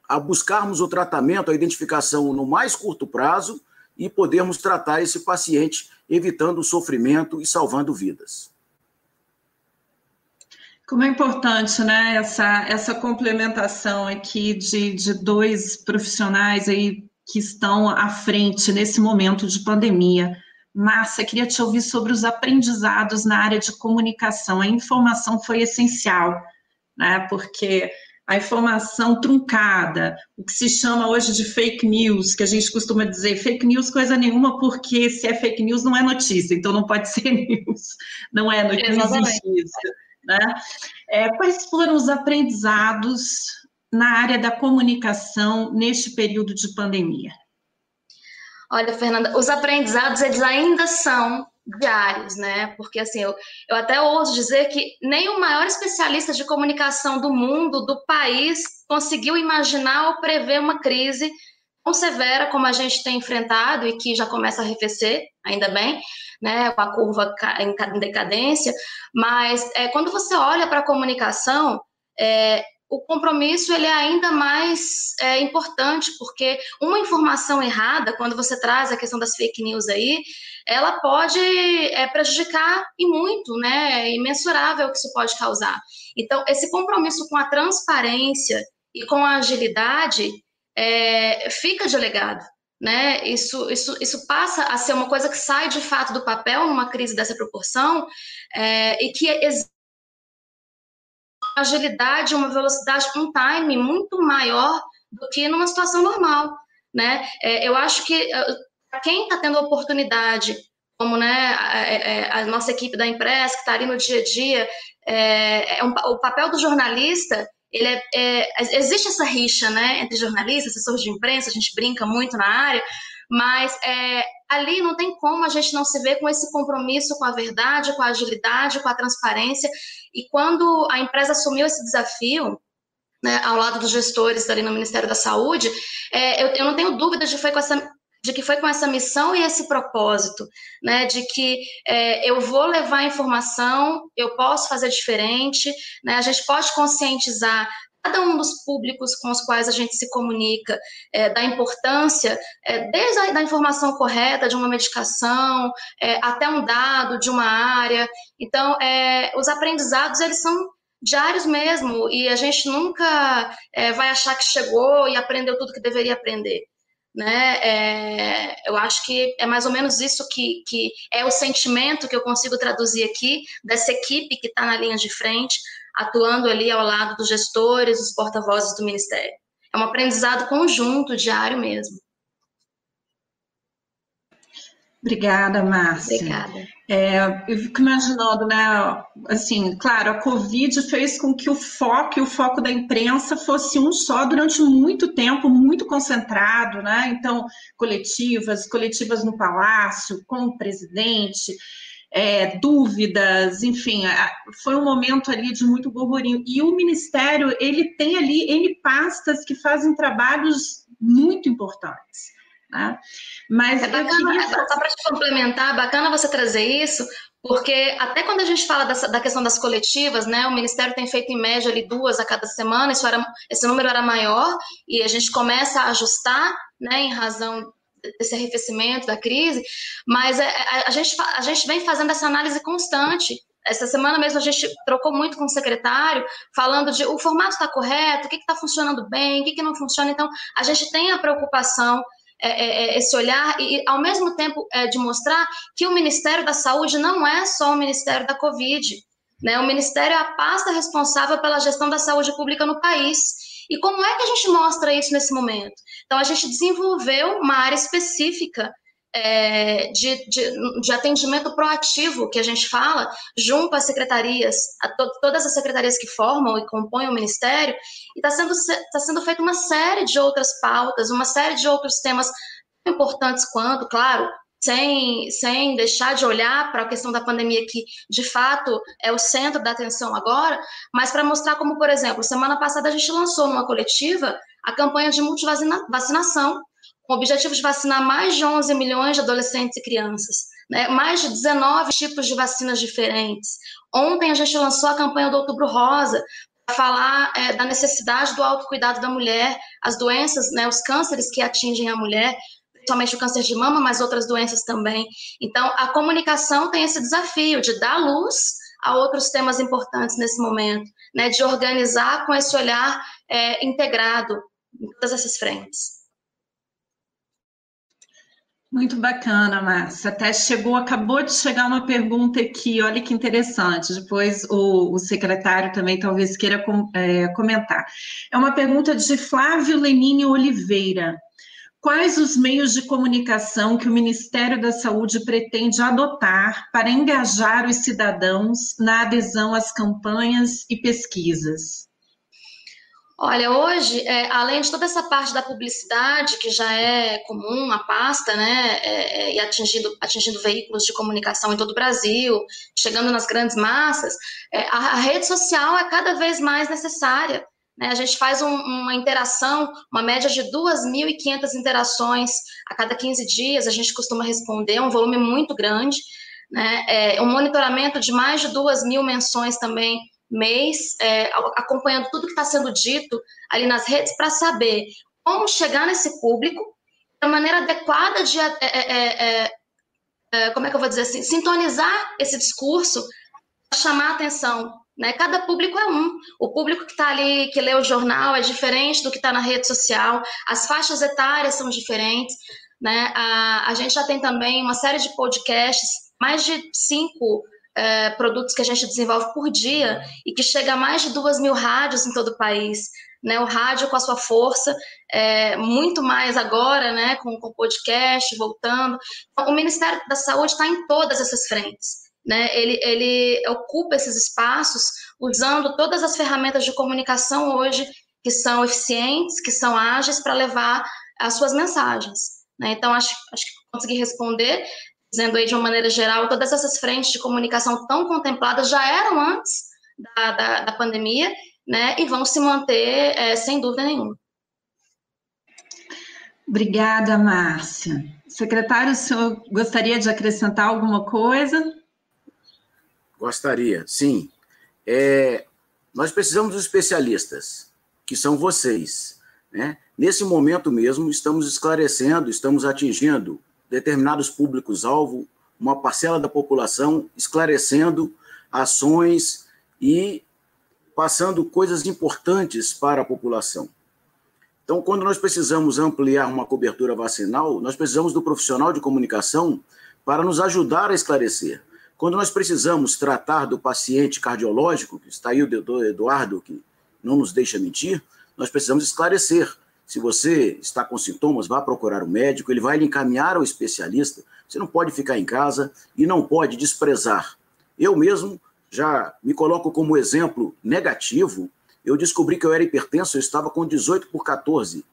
a buscarmos o tratamento, a identificação no mais curto prazo e podermos tratar esse paciente, evitando o sofrimento e salvando vidas. Como é importante, né, essa, essa complementação aqui de, de dois profissionais aí que estão à frente nesse momento de pandemia. Márcia, queria te ouvir sobre os aprendizados na área de comunicação. A informação foi essencial, né? Porque a informação truncada, o que se chama hoje de fake news, que a gente costuma dizer fake news coisa nenhuma, porque se é fake news não é notícia, então não pode ser news, não é notícia, não existe. Né? É, quais foram os aprendizados na área da comunicação neste período de pandemia? Olha, Fernanda, os aprendizados eles ainda são diários, né? Porque assim, eu, eu até ouso dizer que nem o maior especialista de comunicação do mundo, do país, conseguiu imaginar ou prever uma crise tão severa como a gente tem enfrentado e que já começa a arrefecer, ainda bem, né, com a curva em decadência, mas é, quando você olha para a comunicação, é, o compromisso ele é ainda mais é, importante, porque uma informação errada, quando você traz a questão das fake news aí, ela pode é, prejudicar e muito, né? É imensurável o que isso pode causar. Então, esse compromisso com a transparência e com a agilidade é, fica delegado. Né? Isso, isso, isso passa a ser uma coisa que sai de fato do papel numa crise dessa proporção é, e que existe agilidade, uma velocidade, um time muito maior do que numa situação normal, né? É, eu acho que é, quem está tendo a oportunidade, como né, a, a, nossa equipe da Impress, que está ali no dia a dia, é um, o papel do jornalista, ele é, é, existe essa rixa né, entre jornalistas, assessores de imprensa, a gente brinca muito na área, mas é, ali não tem como a gente não se ver com esse compromisso com a verdade, com a agilidade, com a transparência. E quando a empresa assumiu esse desafio, né, ao lado dos gestores ali no Ministério da Saúde, é, eu, eu, não tenho dúvida de, foi com essa, de que foi com essa missão e esse propósito, né, de que é, eu vou levar informação, eu posso fazer diferente, né, a gente pode conscientizar cada um dos públicos com os quais a gente se comunica, é, da importância, é, desde a da informação correta de uma medicação, é, até um dado de uma área. Então, é, os aprendizados, eles são diários mesmo, e a gente nunca é, vai achar que chegou e aprendeu tudo que deveria aprender. Né? É, eu acho que é mais ou menos isso que, que é o sentimento que eu consigo traduzir aqui dessa equipe que está na linha de frente, atuando ali ao lado dos gestores, dos porta-vozes do Ministério. É um aprendizado conjunto, diário mesmo. Obrigada, Márcia. Obrigada. É, eu fico imaginando, né? Assim, claro, a Covid fez com que o foco e o foco da imprensa fosse um só durante muito tempo, muito concentrado, né? Então, coletivas, coletivas no palácio, com o presidente é, dúvidas, enfim, foi um momento ali de muito burburinho. E o Ministério, ele tem ali N pastas que fazem trabalhos muito importantes. Né? Mas é bacana, queria... só para te complementar, bacana você trazer isso, porque até quando a gente fala dessa, da questão das coletivas, né, o Ministério tem feito em média ali duas a cada semana, isso era, esse número era maior, e a gente começa a ajustar, né, em razão desse arrefecimento da crise, mas a, é, a, é, a, gente, a gente vem fazendo essa análise constante. Essa semana mesmo a gente trocou muito com o secretário, falando de o formato está correto, o que está funcionando bem, o que, que não funciona. Então, a gente tem a preocupação é, é, é, esse olhar e, ao mesmo tempo, é, de mostrar que o Ministério da Saúde não é só o Ministério da Covid. Né? O Ministério é a pasta responsável pela gestão da saúde pública no país. E como é que a gente mostra isso nesse momento? Então, a gente desenvolveu uma área específica é, de, de, de, atendimento proativo, que a gente fala, junto às secretarias, a to, todas as secretarias que formam e compõem o Ministério, e está sendo, tá sendo feita uma série de outras pautas, uma série de outros temas importantes quanto, claro, sem, sem deixar de olhar para a questão da pandemia, que de fato é o centro da atenção agora, mas para mostrar como, por exemplo, semana passada a gente lançou numa coletiva a campanha de multivacinação, com o objetivo de vacinar mais de 11 milhões de adolescentes e crianças, né? mais de 19 tipos de vacinas diferentes. Ontem a gente lançou a campanha do Outubro Rosa, para falar é, da necessidade do autocuidado da mulher, as doenças, né, os cânceres que atingem a mulher, somente o câncer de mama, mas outras doenças também. Então, a comunicação tem esse desafio de dar luz a outros temas importantes nesse momento, né, de organizar com esse olhar é, integrado em todas essas frentes. Muito bacana, Márcia. Até chegou, acabou de chegar uma pergunta aqui, olha que interessante. Depois o, o secretário também talvez queira com, é, comentar. É uma pergunta de Flávio Lenine Oliveira. Quais os meios de comunicação que o Ministério da Saúde pretende adotar para engajar os cidadãos na adesão às campanhas e pesquisas? Olha, hoje, é, além de toda essa parte da publicidade, que já é comum, a pasta, né, é, é, e atingindo, atingindo veículos de comunicação em todo o Brasil, chegando nas grandes massas, é, a, a, rede social é cada vez mais necessária. Né? A gente faz um, uma interação, uma média de 2.500 interações a cada 15 dias, a gente costuma responder, é um volume muito grande, né, é, um monitoramento de mais de 2 mil menções também mês, é, acompanhando tudo que está sendo dito ali nas redes para saber como chegar nesse público da maneira adequada de, é é, é, é, como é que eu vou dizer assim, sintonizar esse discurso, chamar a atenção. Né? Cada público é um. O público que está ali, que lê o jornal, é diferente do que está na rede social, as faixas etárias são diferentes. Né? A, a gente já tem também uma série de podcasts, mais de cinco é, produtos que a gente desenvolve por dia e que chega a mais de duas mil rádios em todo o país. Né, o rádio com a sua força, é, muito mais agora, né, com o podcast, voltando. Então, o Ministério da Saúde está em todas essas frentes. Né, ele, ele ocupa esses espaços usando todas as ferramentas de comunicação hoje que são eficientes, que são ágeis para levar as suas mensagens. Né? Então, acho, acho que consegui responder dizendo aí de uma maneira geral, todas essas frentes de comunicação tão contempladas já eram antes da, da, da pandemia, né, e vão se manter é, sem dúvida nenhuma. Obrigada, Márcia. Secretário, o senhor gostaria de acrescentar alguma coisa? Gostaria, sim. É, nós precisamos dos especialistas, que são vocês. Né? Nesse momento mesmo, estamos esclarecendo, estamos atingindo determinados públicos-alvo, uma parcela da população, esclarecendo ações e passando coisas importantes para a população. Então, quando nós precisamos ampliar uma cobertura vacinal, nós precisamos do profissional de comunicação para nos ajudar a esclarecer. Quando nós precisamos tratar do paciente cardiológico, que está aí o Eduardo, que não nos deixa mentir, nós precisamos esclarecer. Se você está com sintomas, vá procurar o um médico, ele vai lhe encaminhar ao especialista. Você não pode ficar em casa e não pode desprezar. Eu mesmo já me coloco como exemplo negativo. Eu descobri que eu era hipertenso, eu estava com 18 por 14.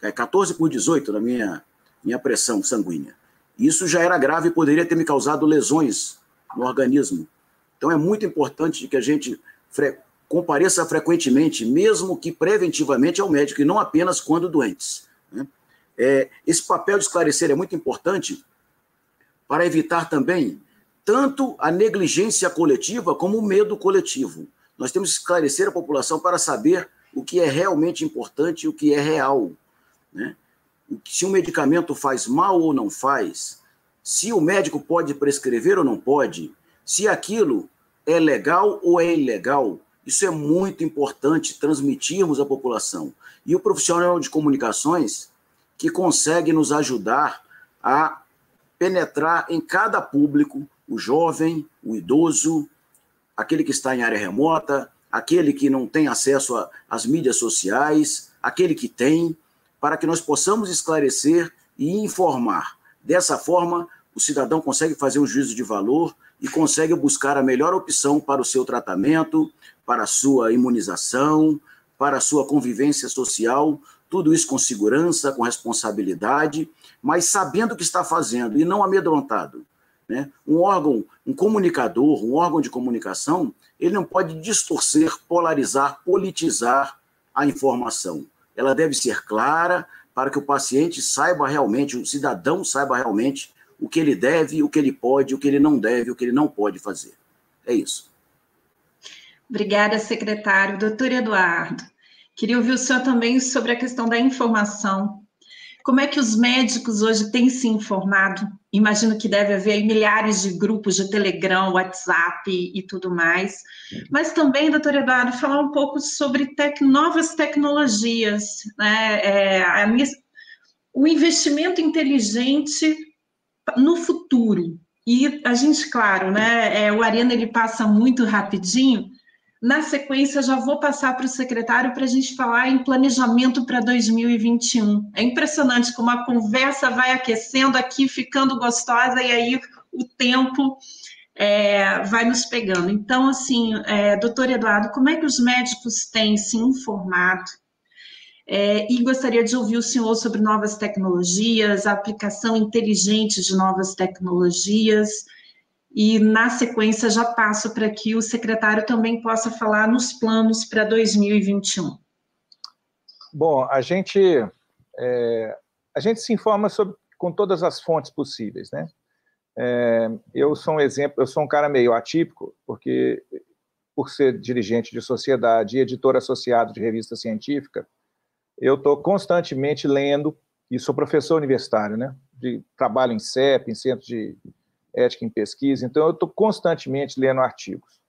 14 é, por 18 na minha, minha pressão sanguínea. Isso já era grave e poderia ter me causado lesões no organismo. Então é muito importante que a gente compareça frequentemente, mesmo que preventivamente, ao médico, e não apenas quando doentes. Né? É, esse papel de esclarecer é muito importante para evitar também tanto a negligência coletiva como o medo coletivo. Nós temos que esclarecer a população para saber o que é realmente importante e o que é real. Né? Se um medicamento faz mal ou não faz, se o médico pode prescrever ou não pode, se aquilo é legal ou é ilegal, isso é muito importante transmitirmos à população. E o profissional de comunicações que consegue nos ajudar a penetrar em cada público, o jovem, o idoso, aquele que está em área remota, aquele que não tem acesso às mídias sociais, aquele que tem, para que nós possamos esclarecer e informar. Dessa forma, o cidadão consegue fazer um juízo de valor e consegue buscar a melhor opção para o seu tratamento, para a sua imunização, para a sua convivência social, tudo isso com segurança, com responsabilidade, mas sabendo o que está fazendo e não amedrontado. Né? Um órgão, um comunicador, um órgão de comunicação, ele não pode distorcer, polarizar, politizar a informação. Ela deve ser clara para que o paciente saiba realmente, o cidadão saiba realmente o que ele deve, o que ele pode, o que ele não deve, o que ele não pode fazer. É isso. Obrigada, secretário. Doutor Eduardo, queria ouvir o senhor também sobre a questão da informação. Como é que os médicos hoje têm se informado? Imagino que deve haver milhares de grupos de Telegram, WhatsApp e tudo mais. Mas também, doutor Eduardo, falar um pouco sobre tec novas tecnologias, né? É, a, o investimento inteligente no futuro, e a gente, claro, né, é, o Arena ele passa muito rapidinho, na sequência, já vou passar para o secretário para a gente falar em planejamento para 2021. É impressionante como a conversa vai aquecendo aqui, ficando gostosa, e aí o tempo é, vai nos pegando. Então, assim, é, doutor Eduardo, como é que os médicos têm se informado? É, e gostaria de ouvir o senhor sobre novas tecnologias, a aplicação inteligente de novas tecnologias e na sequência já passo para que o secretário também possa falar nos planos para 2021. Bom, a gente é, a gente se informa sobre, com todas as fontes possíveis, né? É, eu sou um exemplo, eu sou um cara meio atípico, porque por ser dirigente de sociedade e editor associado de revista científica, eu estou constantemente lendo e sou professor universitário, né? De trabalho em CEP, em centro de ética em pesquisa, então eu estou constantemente lendo artigos.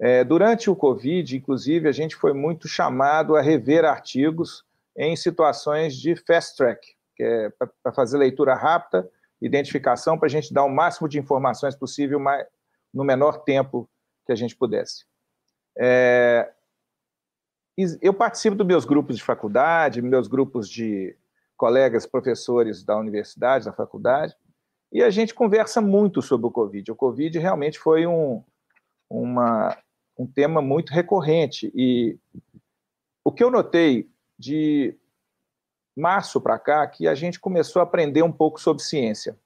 É, durante o Covid, inclusive, a gente foi muito chamado a rever artigos em situações de fast track, que é para fazer leitura rápida, identificação, para a gente dar o máximo de informações possível mas, no menor tempo que a gente pudesse. É, eu participo dos meus grupos de faculdade, meus grupos de colegas professores da universidade, da faculdade, e a gente conversa muito sobre o Covid. O Covid realmente foi um, uma, um tema muito recorrente. E o que eu notei de março para cá, que a gente começou a aprender um pouco sobre ciência.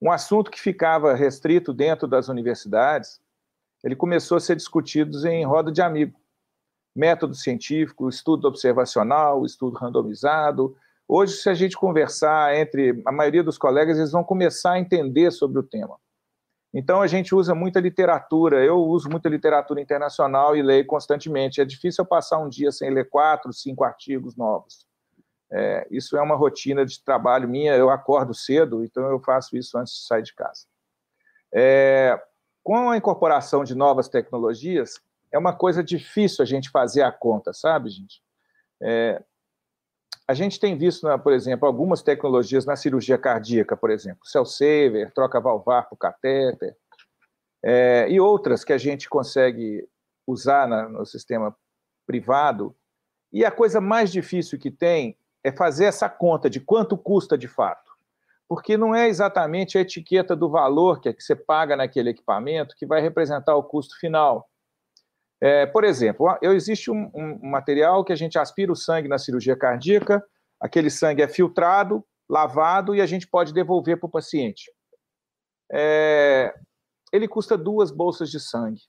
Um assunto que ficava restrito dentro das universidades, ele começou a ser discutido em roda de amigo. Método científico, estudo observacional, estudo randomizado, Hoje, se a gente conversar entre a maioria dos colegas, eles vão começar a entender sobre o tema. Então, a gente usa muita literatura. Eu uso muita literatura internacional e leio constantemente. É difícil eu passar um dia sem ler quatro, cinco artigos novos. É, isso é uma rotina de trabalho minha. Eu acordo cedo, então eu faço isso antes de sair de casa. É, com a incorporação de novas tecnologias, é uma coisa difícil a gente fazer a conta, sabe, gente? É, a gente tem visto, né, por exemplo, algumas tecnologias na cirurgia cardíaca, por exemplo, cell saver, troca valvar o catéter, é, e outras que a gente consegue usar na, no sistema privado. E a coisa mais difícil que tem é fazer essa conta de quanto custa de fato. Porque não é exatamente a etiqueta do valor que, é que você paga naquele equipamento que vai representar o custo final. É, por exemplo, eu, existe um, um, material que a gente aspira o sangue na cirurgia cardíaca, aquele sangue é filtrado, lavado e a gente pode devolver para o paciente. É, ele custa duas bolsas de sangue,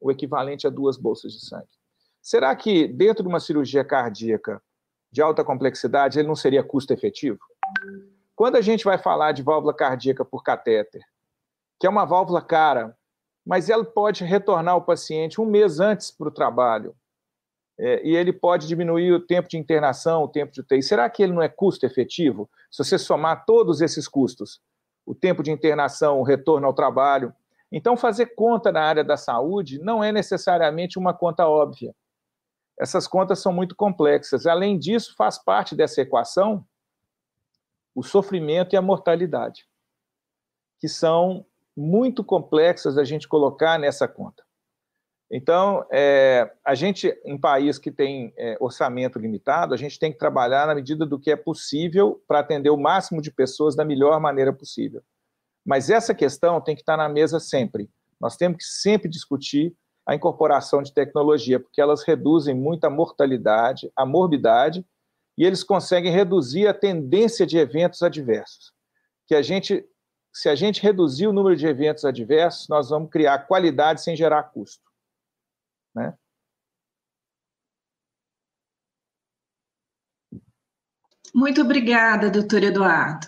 o equivalente a duas bolsas de sangue. Será que dentro de uma cirurgia cardíaca de alta complexidade ele não seria custo efetivo? Quando a gente vai falar de válvula cardíaca por catéter, que é uma válvula cara, mas ela pode retornar o paciente um mês antes para o trabalho. É, e ele pode diminuir o tempo de internação, o tempo de UTI. Será que ele não é custo efetivo? Se você somar todos esses custos, o tempo de internação, o retorno ao trabalho. Então, fazer conta na área da saúde não é necessariamente uma conta óbvia. Essas contas são muito complexas. Além disso, faz parte dessa equação o sofrimento e a mortalidade, que são muito complexas a gente colocar nessa conta. Então, é, a gente, em país que tem é, orçamento limitado, a gente tem que trabalhar na medida do que é possível para atender o máximo de pessoas da melhor maneira possível. Mas essa questão tem que estar na mesa sempre. Nós temos que sempre discutir a incorporação de tecnologia, porque elas reduzem muito a mortalidade, a morbidade, e eles conseguem reduzir a tendência de eventos adversos. Que a gente se a gente reduzir o número de eventos adversos, nós vamos criar qualidade sem gerar custo. Né? Muito obrigada, doutor Eduardo.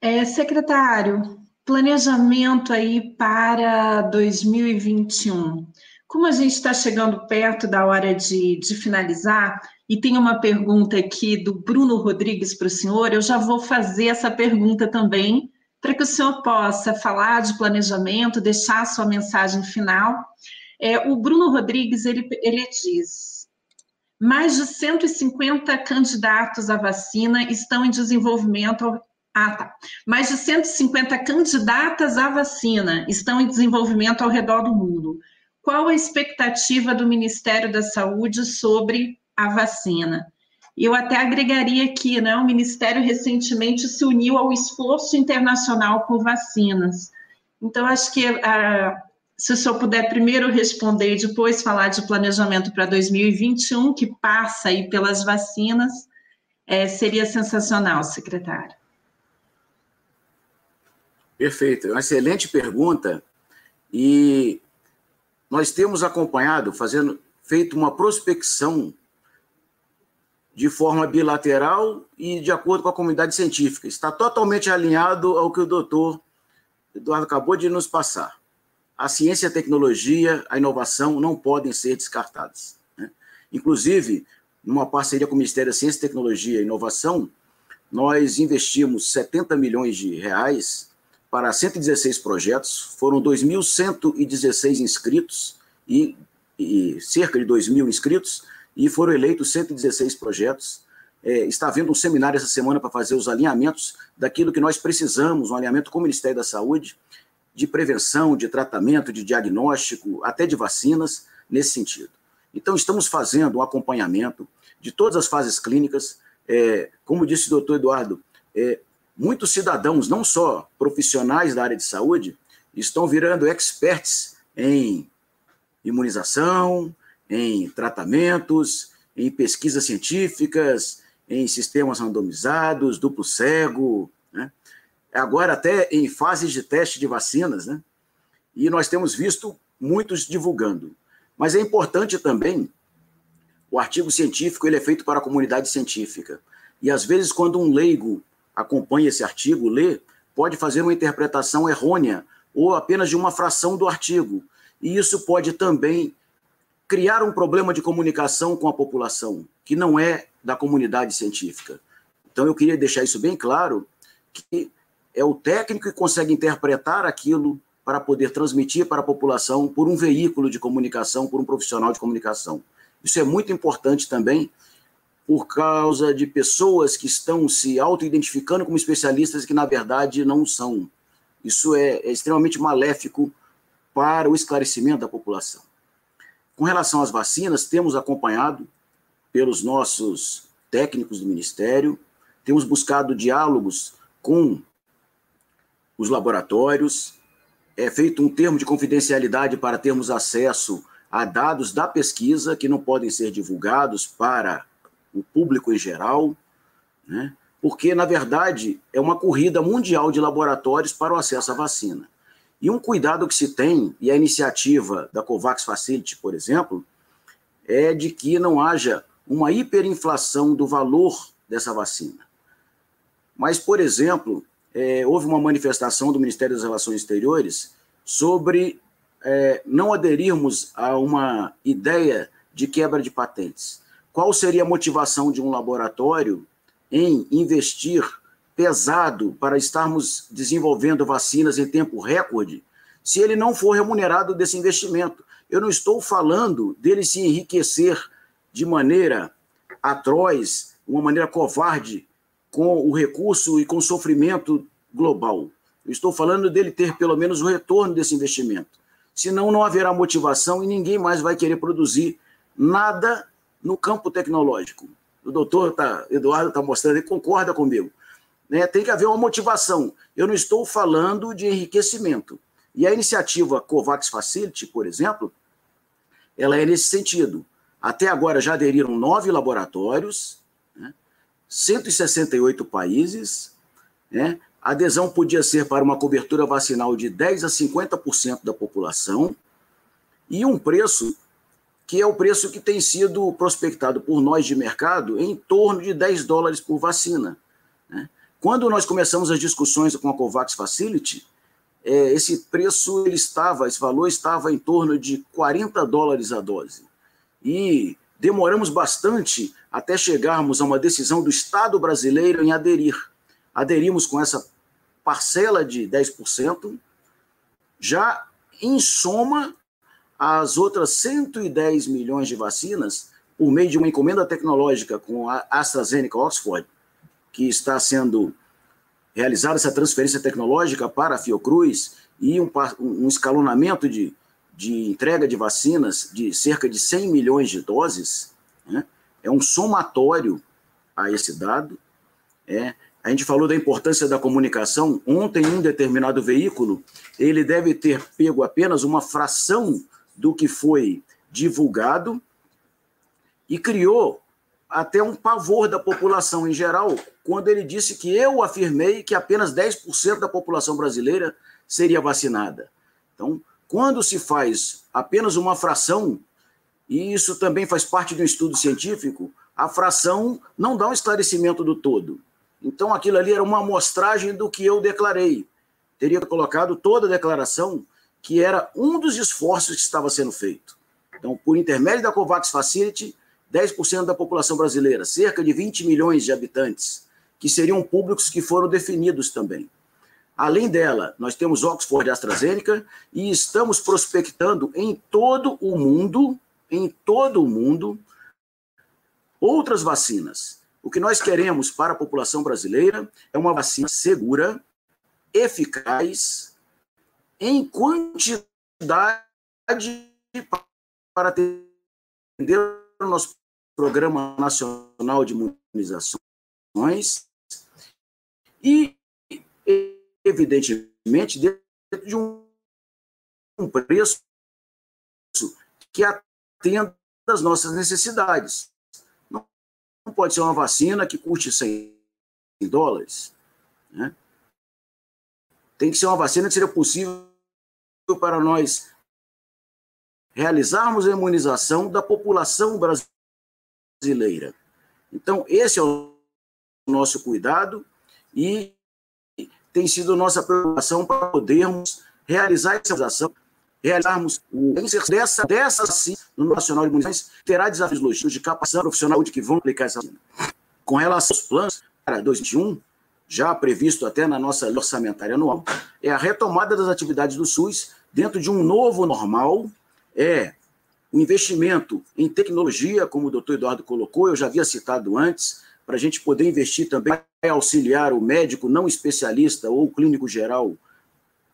É, secretário, planejamento aí para 2021. Como a gente está chegando perto da hora de, de finalizar, e tem uma pergunta aqui do Bruno Rodrigues para o senhor, eu já vou fazer essa pergunta também para que o senhor possa falar de planejamento, deixar a sua mensagem final. É, o Bruno Rodrigues, ele, ele diz, mais de 150 candidatos à vacina estão em desenvolvimento Ah, tá. Mais de 150 candidatas à vacina estão em desenvolvimento ao redor do mundo. Qual a expectativa do Ministério da Saúde sobre a vacina? Eu até agregaria aqui, né? O Ministério recentemente se uniu ao esforço internacional por vacinas. Então, acho que ah, se o senhor puder primeiro responder e depois falar de planejamento para 2021, que passa aí pelas vacinas, é, seria sensacional, secretário. Perfeito, é uma excelente pergunta. E nós temos acompanhado, fazendo, feito uma prospecção de forma bilateral e de acordo com a comunidade científica. Está totalmente alinhado ao que o doutor Eduardo acabou de nos passar. A ciência, a tecnologia, a inovação não podem ser descartadas. Né? Inclusive, numa parceria com o Ministério da Ciência, Tecnologia e Inovação, nós investimos 70 milhões de reais para 116 projetos, foram 2.116 inscritos e, e, cerca de 2 mil inscritos, e foram eleitos 116 projetos. É, está havendo um seminário essa semana para fazer os alinhamentos daquilo que nós precisamos, um alinhamento com o Ministério da Saúde, de prevenção, de tratamento, de diagnóstico, até de vacinas, nesse sentido. Então, estamos fazendo um acompanhamento de todas as fases clínicas. É, como disse o doutor Eduardo, é, muitos cidadãos, não só profissionais da área de saúde, estão virando experts em imunização, em tratamentos, em pesquisas científicas, em sistemas randomizados, duplo cego, né? agora até em fases de teste de vacinas, né? e nós temos visto muitos divulgando. Mas é importante também, o artigo científico ele é feito para a comunidade científica, e às vezes quando um leigo acompanha esse artigo, lê, pode fazer uma interpretação errônea ou apenas de uma fração do artigo. E isso pode também criar um problema de comunicação com a população, que não é da comunidade científica. Então, eu queria deixar isso bem claro, que é o técnico que consegue interpretar aquilo para poder transmitir para a população por um veículo de comunicação, por um profissional de comunicação. Isso é muito importante também, por causa de pessoas que estão se auto-identificando como especialistas que, na verdade, não são. Isso é, é extremamente maléfico para o esclarecimento da população. Com relação às vacinas, temos acompanhado pelos nossos técnicos do Ministério, temos buscado diálogos com os laboratórios, é feito um termo de confidencialidade para termos acesso a dados da pesquisa que não podem ser divulgados para o público em geral, né? porque, na verdade, é uma corrida mundial de laboratórios para o acesso à vacina. E um cuidado que se tem, e a iniciativa da COVAX Facility, por exemplo, é de que não haja uma hiperinflação do valor dessa vacina. Mas, por exemplo, é, houve uma manifestação do Ministério das Relações Exteriores sobre é, não aderirmos a uma ideia de quebra de patentes. Qual seria a motivação de um laboratório em investir pesado para estarmos desenvolvendo vacinas em tempo recorde, se ele não for remunerado desse investimento? Eu não estou falando dele se enriquecer de maneira atroz, uma maneira covarde, com o recurso e com o sofrimento global. Eu estou falando dele ter pelo menos o retorno desse investimento. Senão, não haverá motivação e ninguém mais vai querer produzir nada no campo tecnológico. O doutor tá, Eduardo está mostrando, ele concorda comigo. Né? Tem que haver uma motivação. Eu não estou falando de enriquecimento. E a iniciativa COVAX Facility, por exemplo, ela é nesse sentido. Até agora já aderiram nove laboratórios, né? 168 países. Né? A adesão podia ser para uma cobertura vacinal de 10% a 50% da população e um preço que é o preço que tem sido prospectado por nós de mercado em torno de 10 dólares por vacina. Quando nós começamos as discussões com a COVAX Facility, é, esse preço ele estava, esse valor estava em torno de 40 dólares a dose. E demoramos bastante até chegarmos a uma decisão do Estado brasileiro em aderir. Aderimos com essa parcela de 10%, já em soma as outras 110 milhões de vacinas por meio de uma encomenda tecnológica com a AstraZeneca Oxford, que está sendo realizada essa transferência tecnológica para a Fiocruz e um, um escalonamento de, de entrega de vacinas de cerca de 100 milhões de doses, né? é um somatório a esse dado. É, a gente falou da importância da comunicação. Ontem, um determinado veículo, ele deve ter pego apenas uma fração do que foi divulgado e criou até um pavor da população em geral, quando ele disse que eu afirmei que apenas 10% da população brasileira seria vacinada. Então, quando se faz apenas uma fração, e isso também faz parte de um estudo científico, a fração não dá um esclarecimento do todo. Então, aquilo ali era uma amostragem do que eu declarei. Teria colocado toda a declaração que era um dos esforços que estava sendo feito. Então, por intermédio da COVAX Facility, 10% da população brasileira, cerca de 20 milhões de habitantes, que seriam públicos que foram definidos também. Além dela, nós temos Oxford e AstraZeneca e estamos prospectando em todo o mundo, em todo o mundo, outras vacinas. O que nós queremos para a população brasileira é uma vacina segura, eficaz, em quantidade para atender o nosso Programa Nacional de Imunizações e, evidentemente, dentro de um, preço que atenda às nossas necessidades. Não, não pode ser uma vacina que custe 100 dólares. Né? Tem que ser uma vacina que seja possível para nós realizarmos a imunização da população brasileira brasileira. Então, esse é o nosso cuidado e tem sido nossa preocupação para podermos realizar essa ação, realizarmos o dessa, dessa sim, no Nacional de Munições, terá desafios logísticos de capacitação profissional de que vão aplicar essa vacina. Com relação aos planos para 2021, já previsto até na nossa orçamentária anual, é a retomada das atividades do SUS dentro de um novo normal, é o investimento em tecnologia, como o doutor Eduardo colocou, eu já havia citado antes, para a gente poder investir também auxiliar o médico não especialista ou clínico geral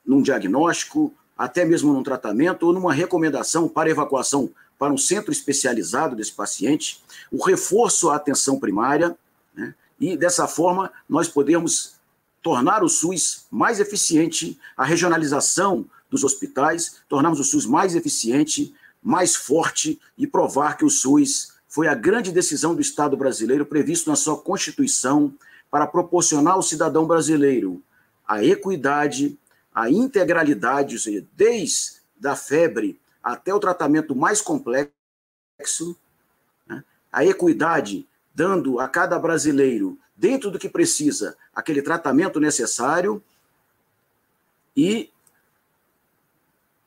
num diagnóstico, até mesmo num tratamento ou numa recomendação para evacuação para um centro especializado desse paciente, o reforço à atenção primária, né? e dessa forma nós podemos tornar o SUS mais eficiente, a regionalização dos hospitais, tornarmos o SUS mais eficiente, mais forte e provar que o SUS foi a grande decisão do Estado brasileiro previsto na sua Constituição para proporcionar ao cidadão brasileiro a equidade, a integralidade, ou seja, desde a febre até o tratamento mais complexo, né? a equidade, dando a cada brasileiro, dentro do que precisa, aquele tratamento necessário e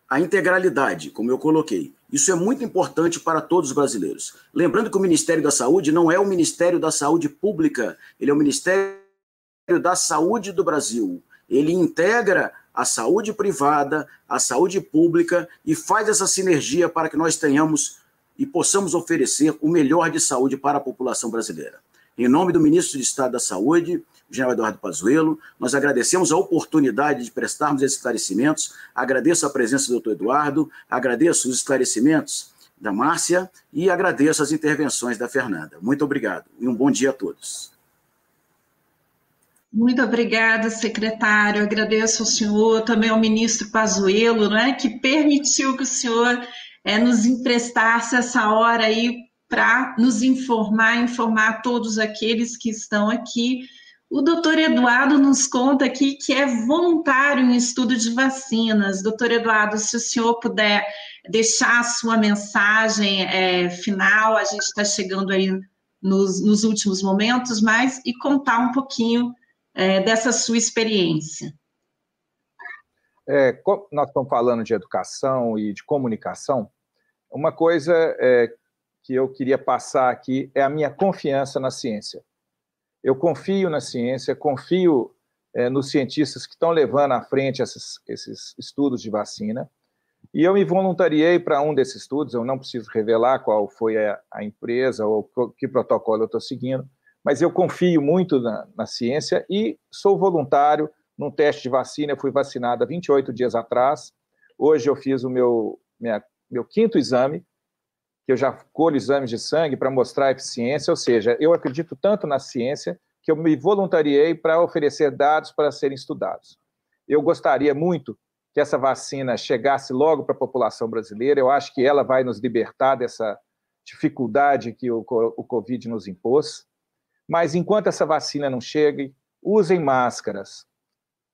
a integralidade, como eu coloquei. Isso é muito importante para todos os brasileiros. Lembrando que o Ministério da Saúde não é o Ministério da Saúde Pública, ele é o Ministério da Saúde do Brasil. Ele integra a saúde privada, a saúde pública e faz essa sinergia para que nós tenhamos e possamos oferecer o melhor de saúde para a população brasileira. Em nome do ministro de Estado da Saúde, general Eduardo Pazuello, nós agradecemos a oportunidade de prestarmos esses esclarecimentos, agradeço a presença do doutor Eduardo, agradeço os esclarecimentos da Márcia e agradeço as intervenções da Fernanda. Muito obrigado e um bom dia a todos. Muito obrigada, secretário. Agradeço ao senhor, também ao ministro Pazuello, é, que permitiu que o senhor é, nos emprestasse essa hora aí para nos informar, informar todos aqueles que estão aqui. O doutor Eduardo nos conta aqui que é voluntário em estudo de vacinas. Doutor Eduardo, se o senhor puder deixar a sua mensagem é, final, a gente está chegando aí nos, nos, últimos momentos, mas e contar um pouquinho é, dessa sua experiência. É, nós estamos falando de educação e de comunicação. Uma coisa é, que eu queria passar aqui é a minha confiança na ciência. Eu confio na ciência, confio é, nos cientistas que estão levando à frente esses, esses estudos de vacina. E eu me voluntariei para um desses estudos, eu não preciso revelar qual foi a, a empresa ou que protocolo eu estou seguindo, mas eu confio muito na, na ciência e sou voluntário num teste de vacina. Eu fui vacinado há 28 dias atrás. Hoje eu fiz o meu, minha, meu quinto exame, que eu já colho exames de sangue para mostrar a eficiência, ou seja, eu acredito tanto na ciência que eu me voluntariei para oferecer dados para serem estudados. Eu gostaria muito que essa vacina chegasse logo para a população brasileira. Eu acho que ela vai nos libertar dessa dificuldade que o, Covid nos impôs. Mas enquanto essa vacina não chegue, usem máscaras,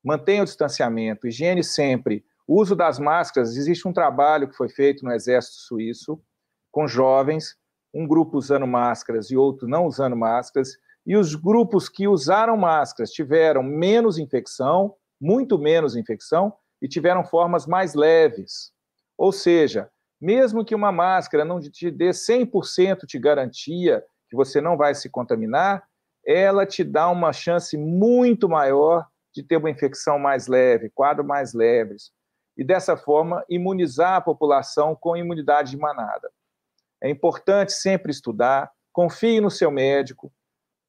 mantenham o distanciamento, higiene sempre. Uso das máscaras, existe um trabalho que foi feito no Exército Suíço com jovens, um grupo usando máscaras e outro não usando máscaras, e os grupos que usaram máscaras tiveram menos infecção, muito menos infecção, e tiveram formas mais leves. Ou seja, mesmo que uma máscara não te dê 100% de garantia que você não vai se contaminar, ela te dá uma chance muito maior de ter uma infecção mais leve, quadros mais leves, e dessa forma imunizar a população com imunidade de manada. É importante sempre estudar, confie no seu médico,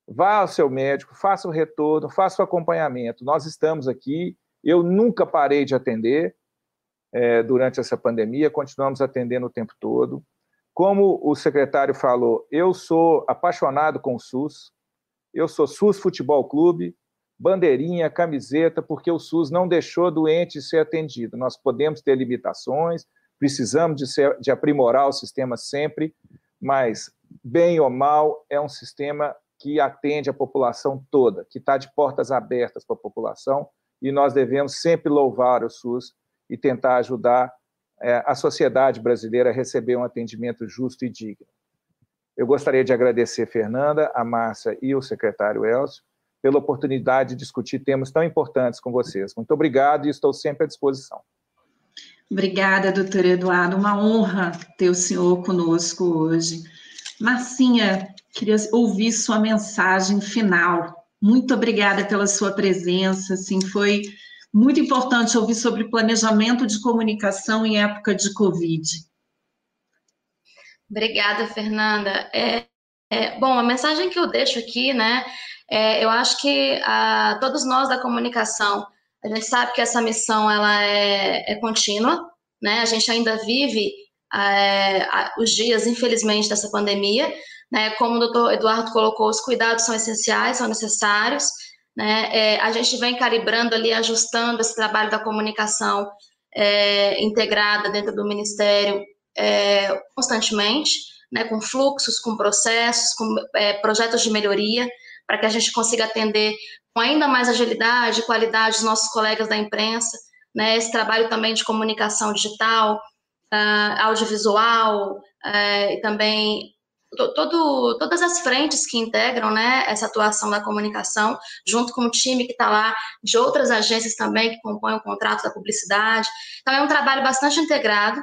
vá ao seu médico, faça o retorno, faça o acompanhamento. Nós estamos aqui, eu nunca parei de atender é, durante essa pandemia, continuamos atendendo o tempo todo. Como o secretário falou, eu sou apaixonado com o SUS, eu sou SUS Futebol Clube, bandeirinha, camiseta, porque o SUS não deixou doente ser atendido. Nós podemos ter limitações, precisamos de, ser, de aprimorar o sistema sempre, mas, bem ou mal, é um sistema que atende a população toda, que está de portas abertas para a população, e nós devemos sempre louvar o SUS e tentar ajudar é, a sociedade brasileira a receber um atendimento justo e digno. Eu gostaria de agradecer Fernanda, a Márcia e o secretário Elcio pela oportunidade de discutir temas tão importantes com vocês. Muito obrigado e estou sempre à disposição. Obrigada, doutor Eduardo. Uma honra ter o senhor conosco hoje. Marcinha, queria ouvir sua mensagem final. Muito obrigada pela sua presença. Assim, foi muito importante ouvir sobre planejamento de comunicação em época de Covid. Obrigada, Fernanda. É, é, bom, a mensagem que eu deixo aqui, né, é, eu acho que a, todos nós da comunicação, a gente sabe que essa missão ela é, é contínua, né? A gente ainda vive é, os dias, infelizmente, dessa pandemia, né? Como o doutor Eduardo colocou, os cuidados são essenciais, são necessários, né? É, a gente vem calibrando ali, ajustando esse trabalho da comunicação é, integrada dentro do Ministério constantemente, né? Com fluxos, com processos, com projetos de melhoria, para que a gente consiga atender com ainda mais agilidade e qualidade os nossos colegas da imprensa, né? Esse trabalho também de comunicação digital, uh, audiovisual, uh, e também todo, todas as frentes que integram né, essa atuação da comunicação, junto com o time que está lá, de outras agências também que compõem o contrato da publicidade. Então, é um trabalho bastante integrado.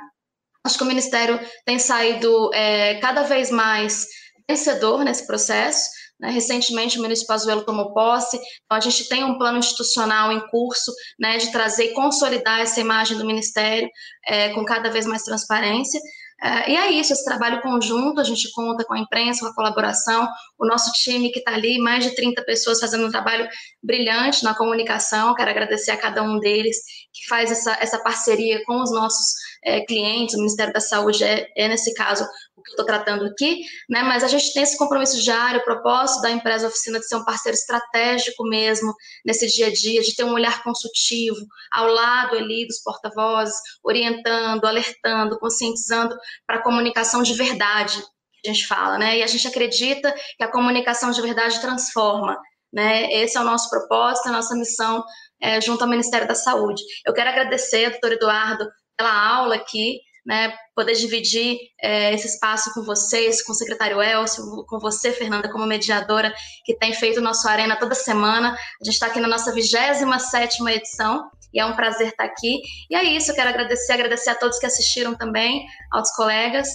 Acho que o Ministério tem saído é, cada vez mais vencedor nesse processo. Né? Recentemente, o ministro Pazuello tomou posse, então a gente tem um plano institucional em curso né, de trazer e consolidar essa imagem do Ministério é, com cada vez mais transparência. Uh, e é isso, esse trabalho conjunto, a gente conta com a imprensa, com a colaboração, o nosso time que está ali, mais de 30 pessoas fazendo um trabalho brilhante na comunicação, quero agradecer a cada um deles que faz essa, essa parceria com os nossos é, clientes, o Ministério da Saúde é, é nesse caso, que eu estou tratando aqui, né? Mas a gente tem esse compromisso diário, o propósito da empresa oficina de ser um parceiro estratégico mesmo nesse dia a dia, de ter um olhar consultivo ao lado ali dos porta-vozes, orientando, alertando, conscientizando para a comunicação de verdade a gente fala, né? E a gente acredita que a comunicação de verdade transforma, né? Esse é o nosso propósito, a nossa missão é, junto ao Ministério da Saúde. Eu quero agradecer, doutor Eduardo, pela aula aqui, né, poder dividir é, esse espaço com vocês, com o secretário Elcio, com você, Fernanda, como mediadora, que tem feito o nosso Arena toda semana. A gente está aqui na nossa 27 edição e é um prazer estar aqui. E é isso, eu quero agradecer, agradecer a todos que assistiram também, aos colegas.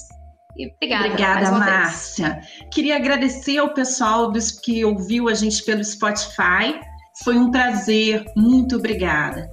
E obrigada. Obrigada, Márcia. Vez. Queria agradecer ao pessoal dos que ouviu a gente pelo Spotify. Foi um prazer. Muito obrigada.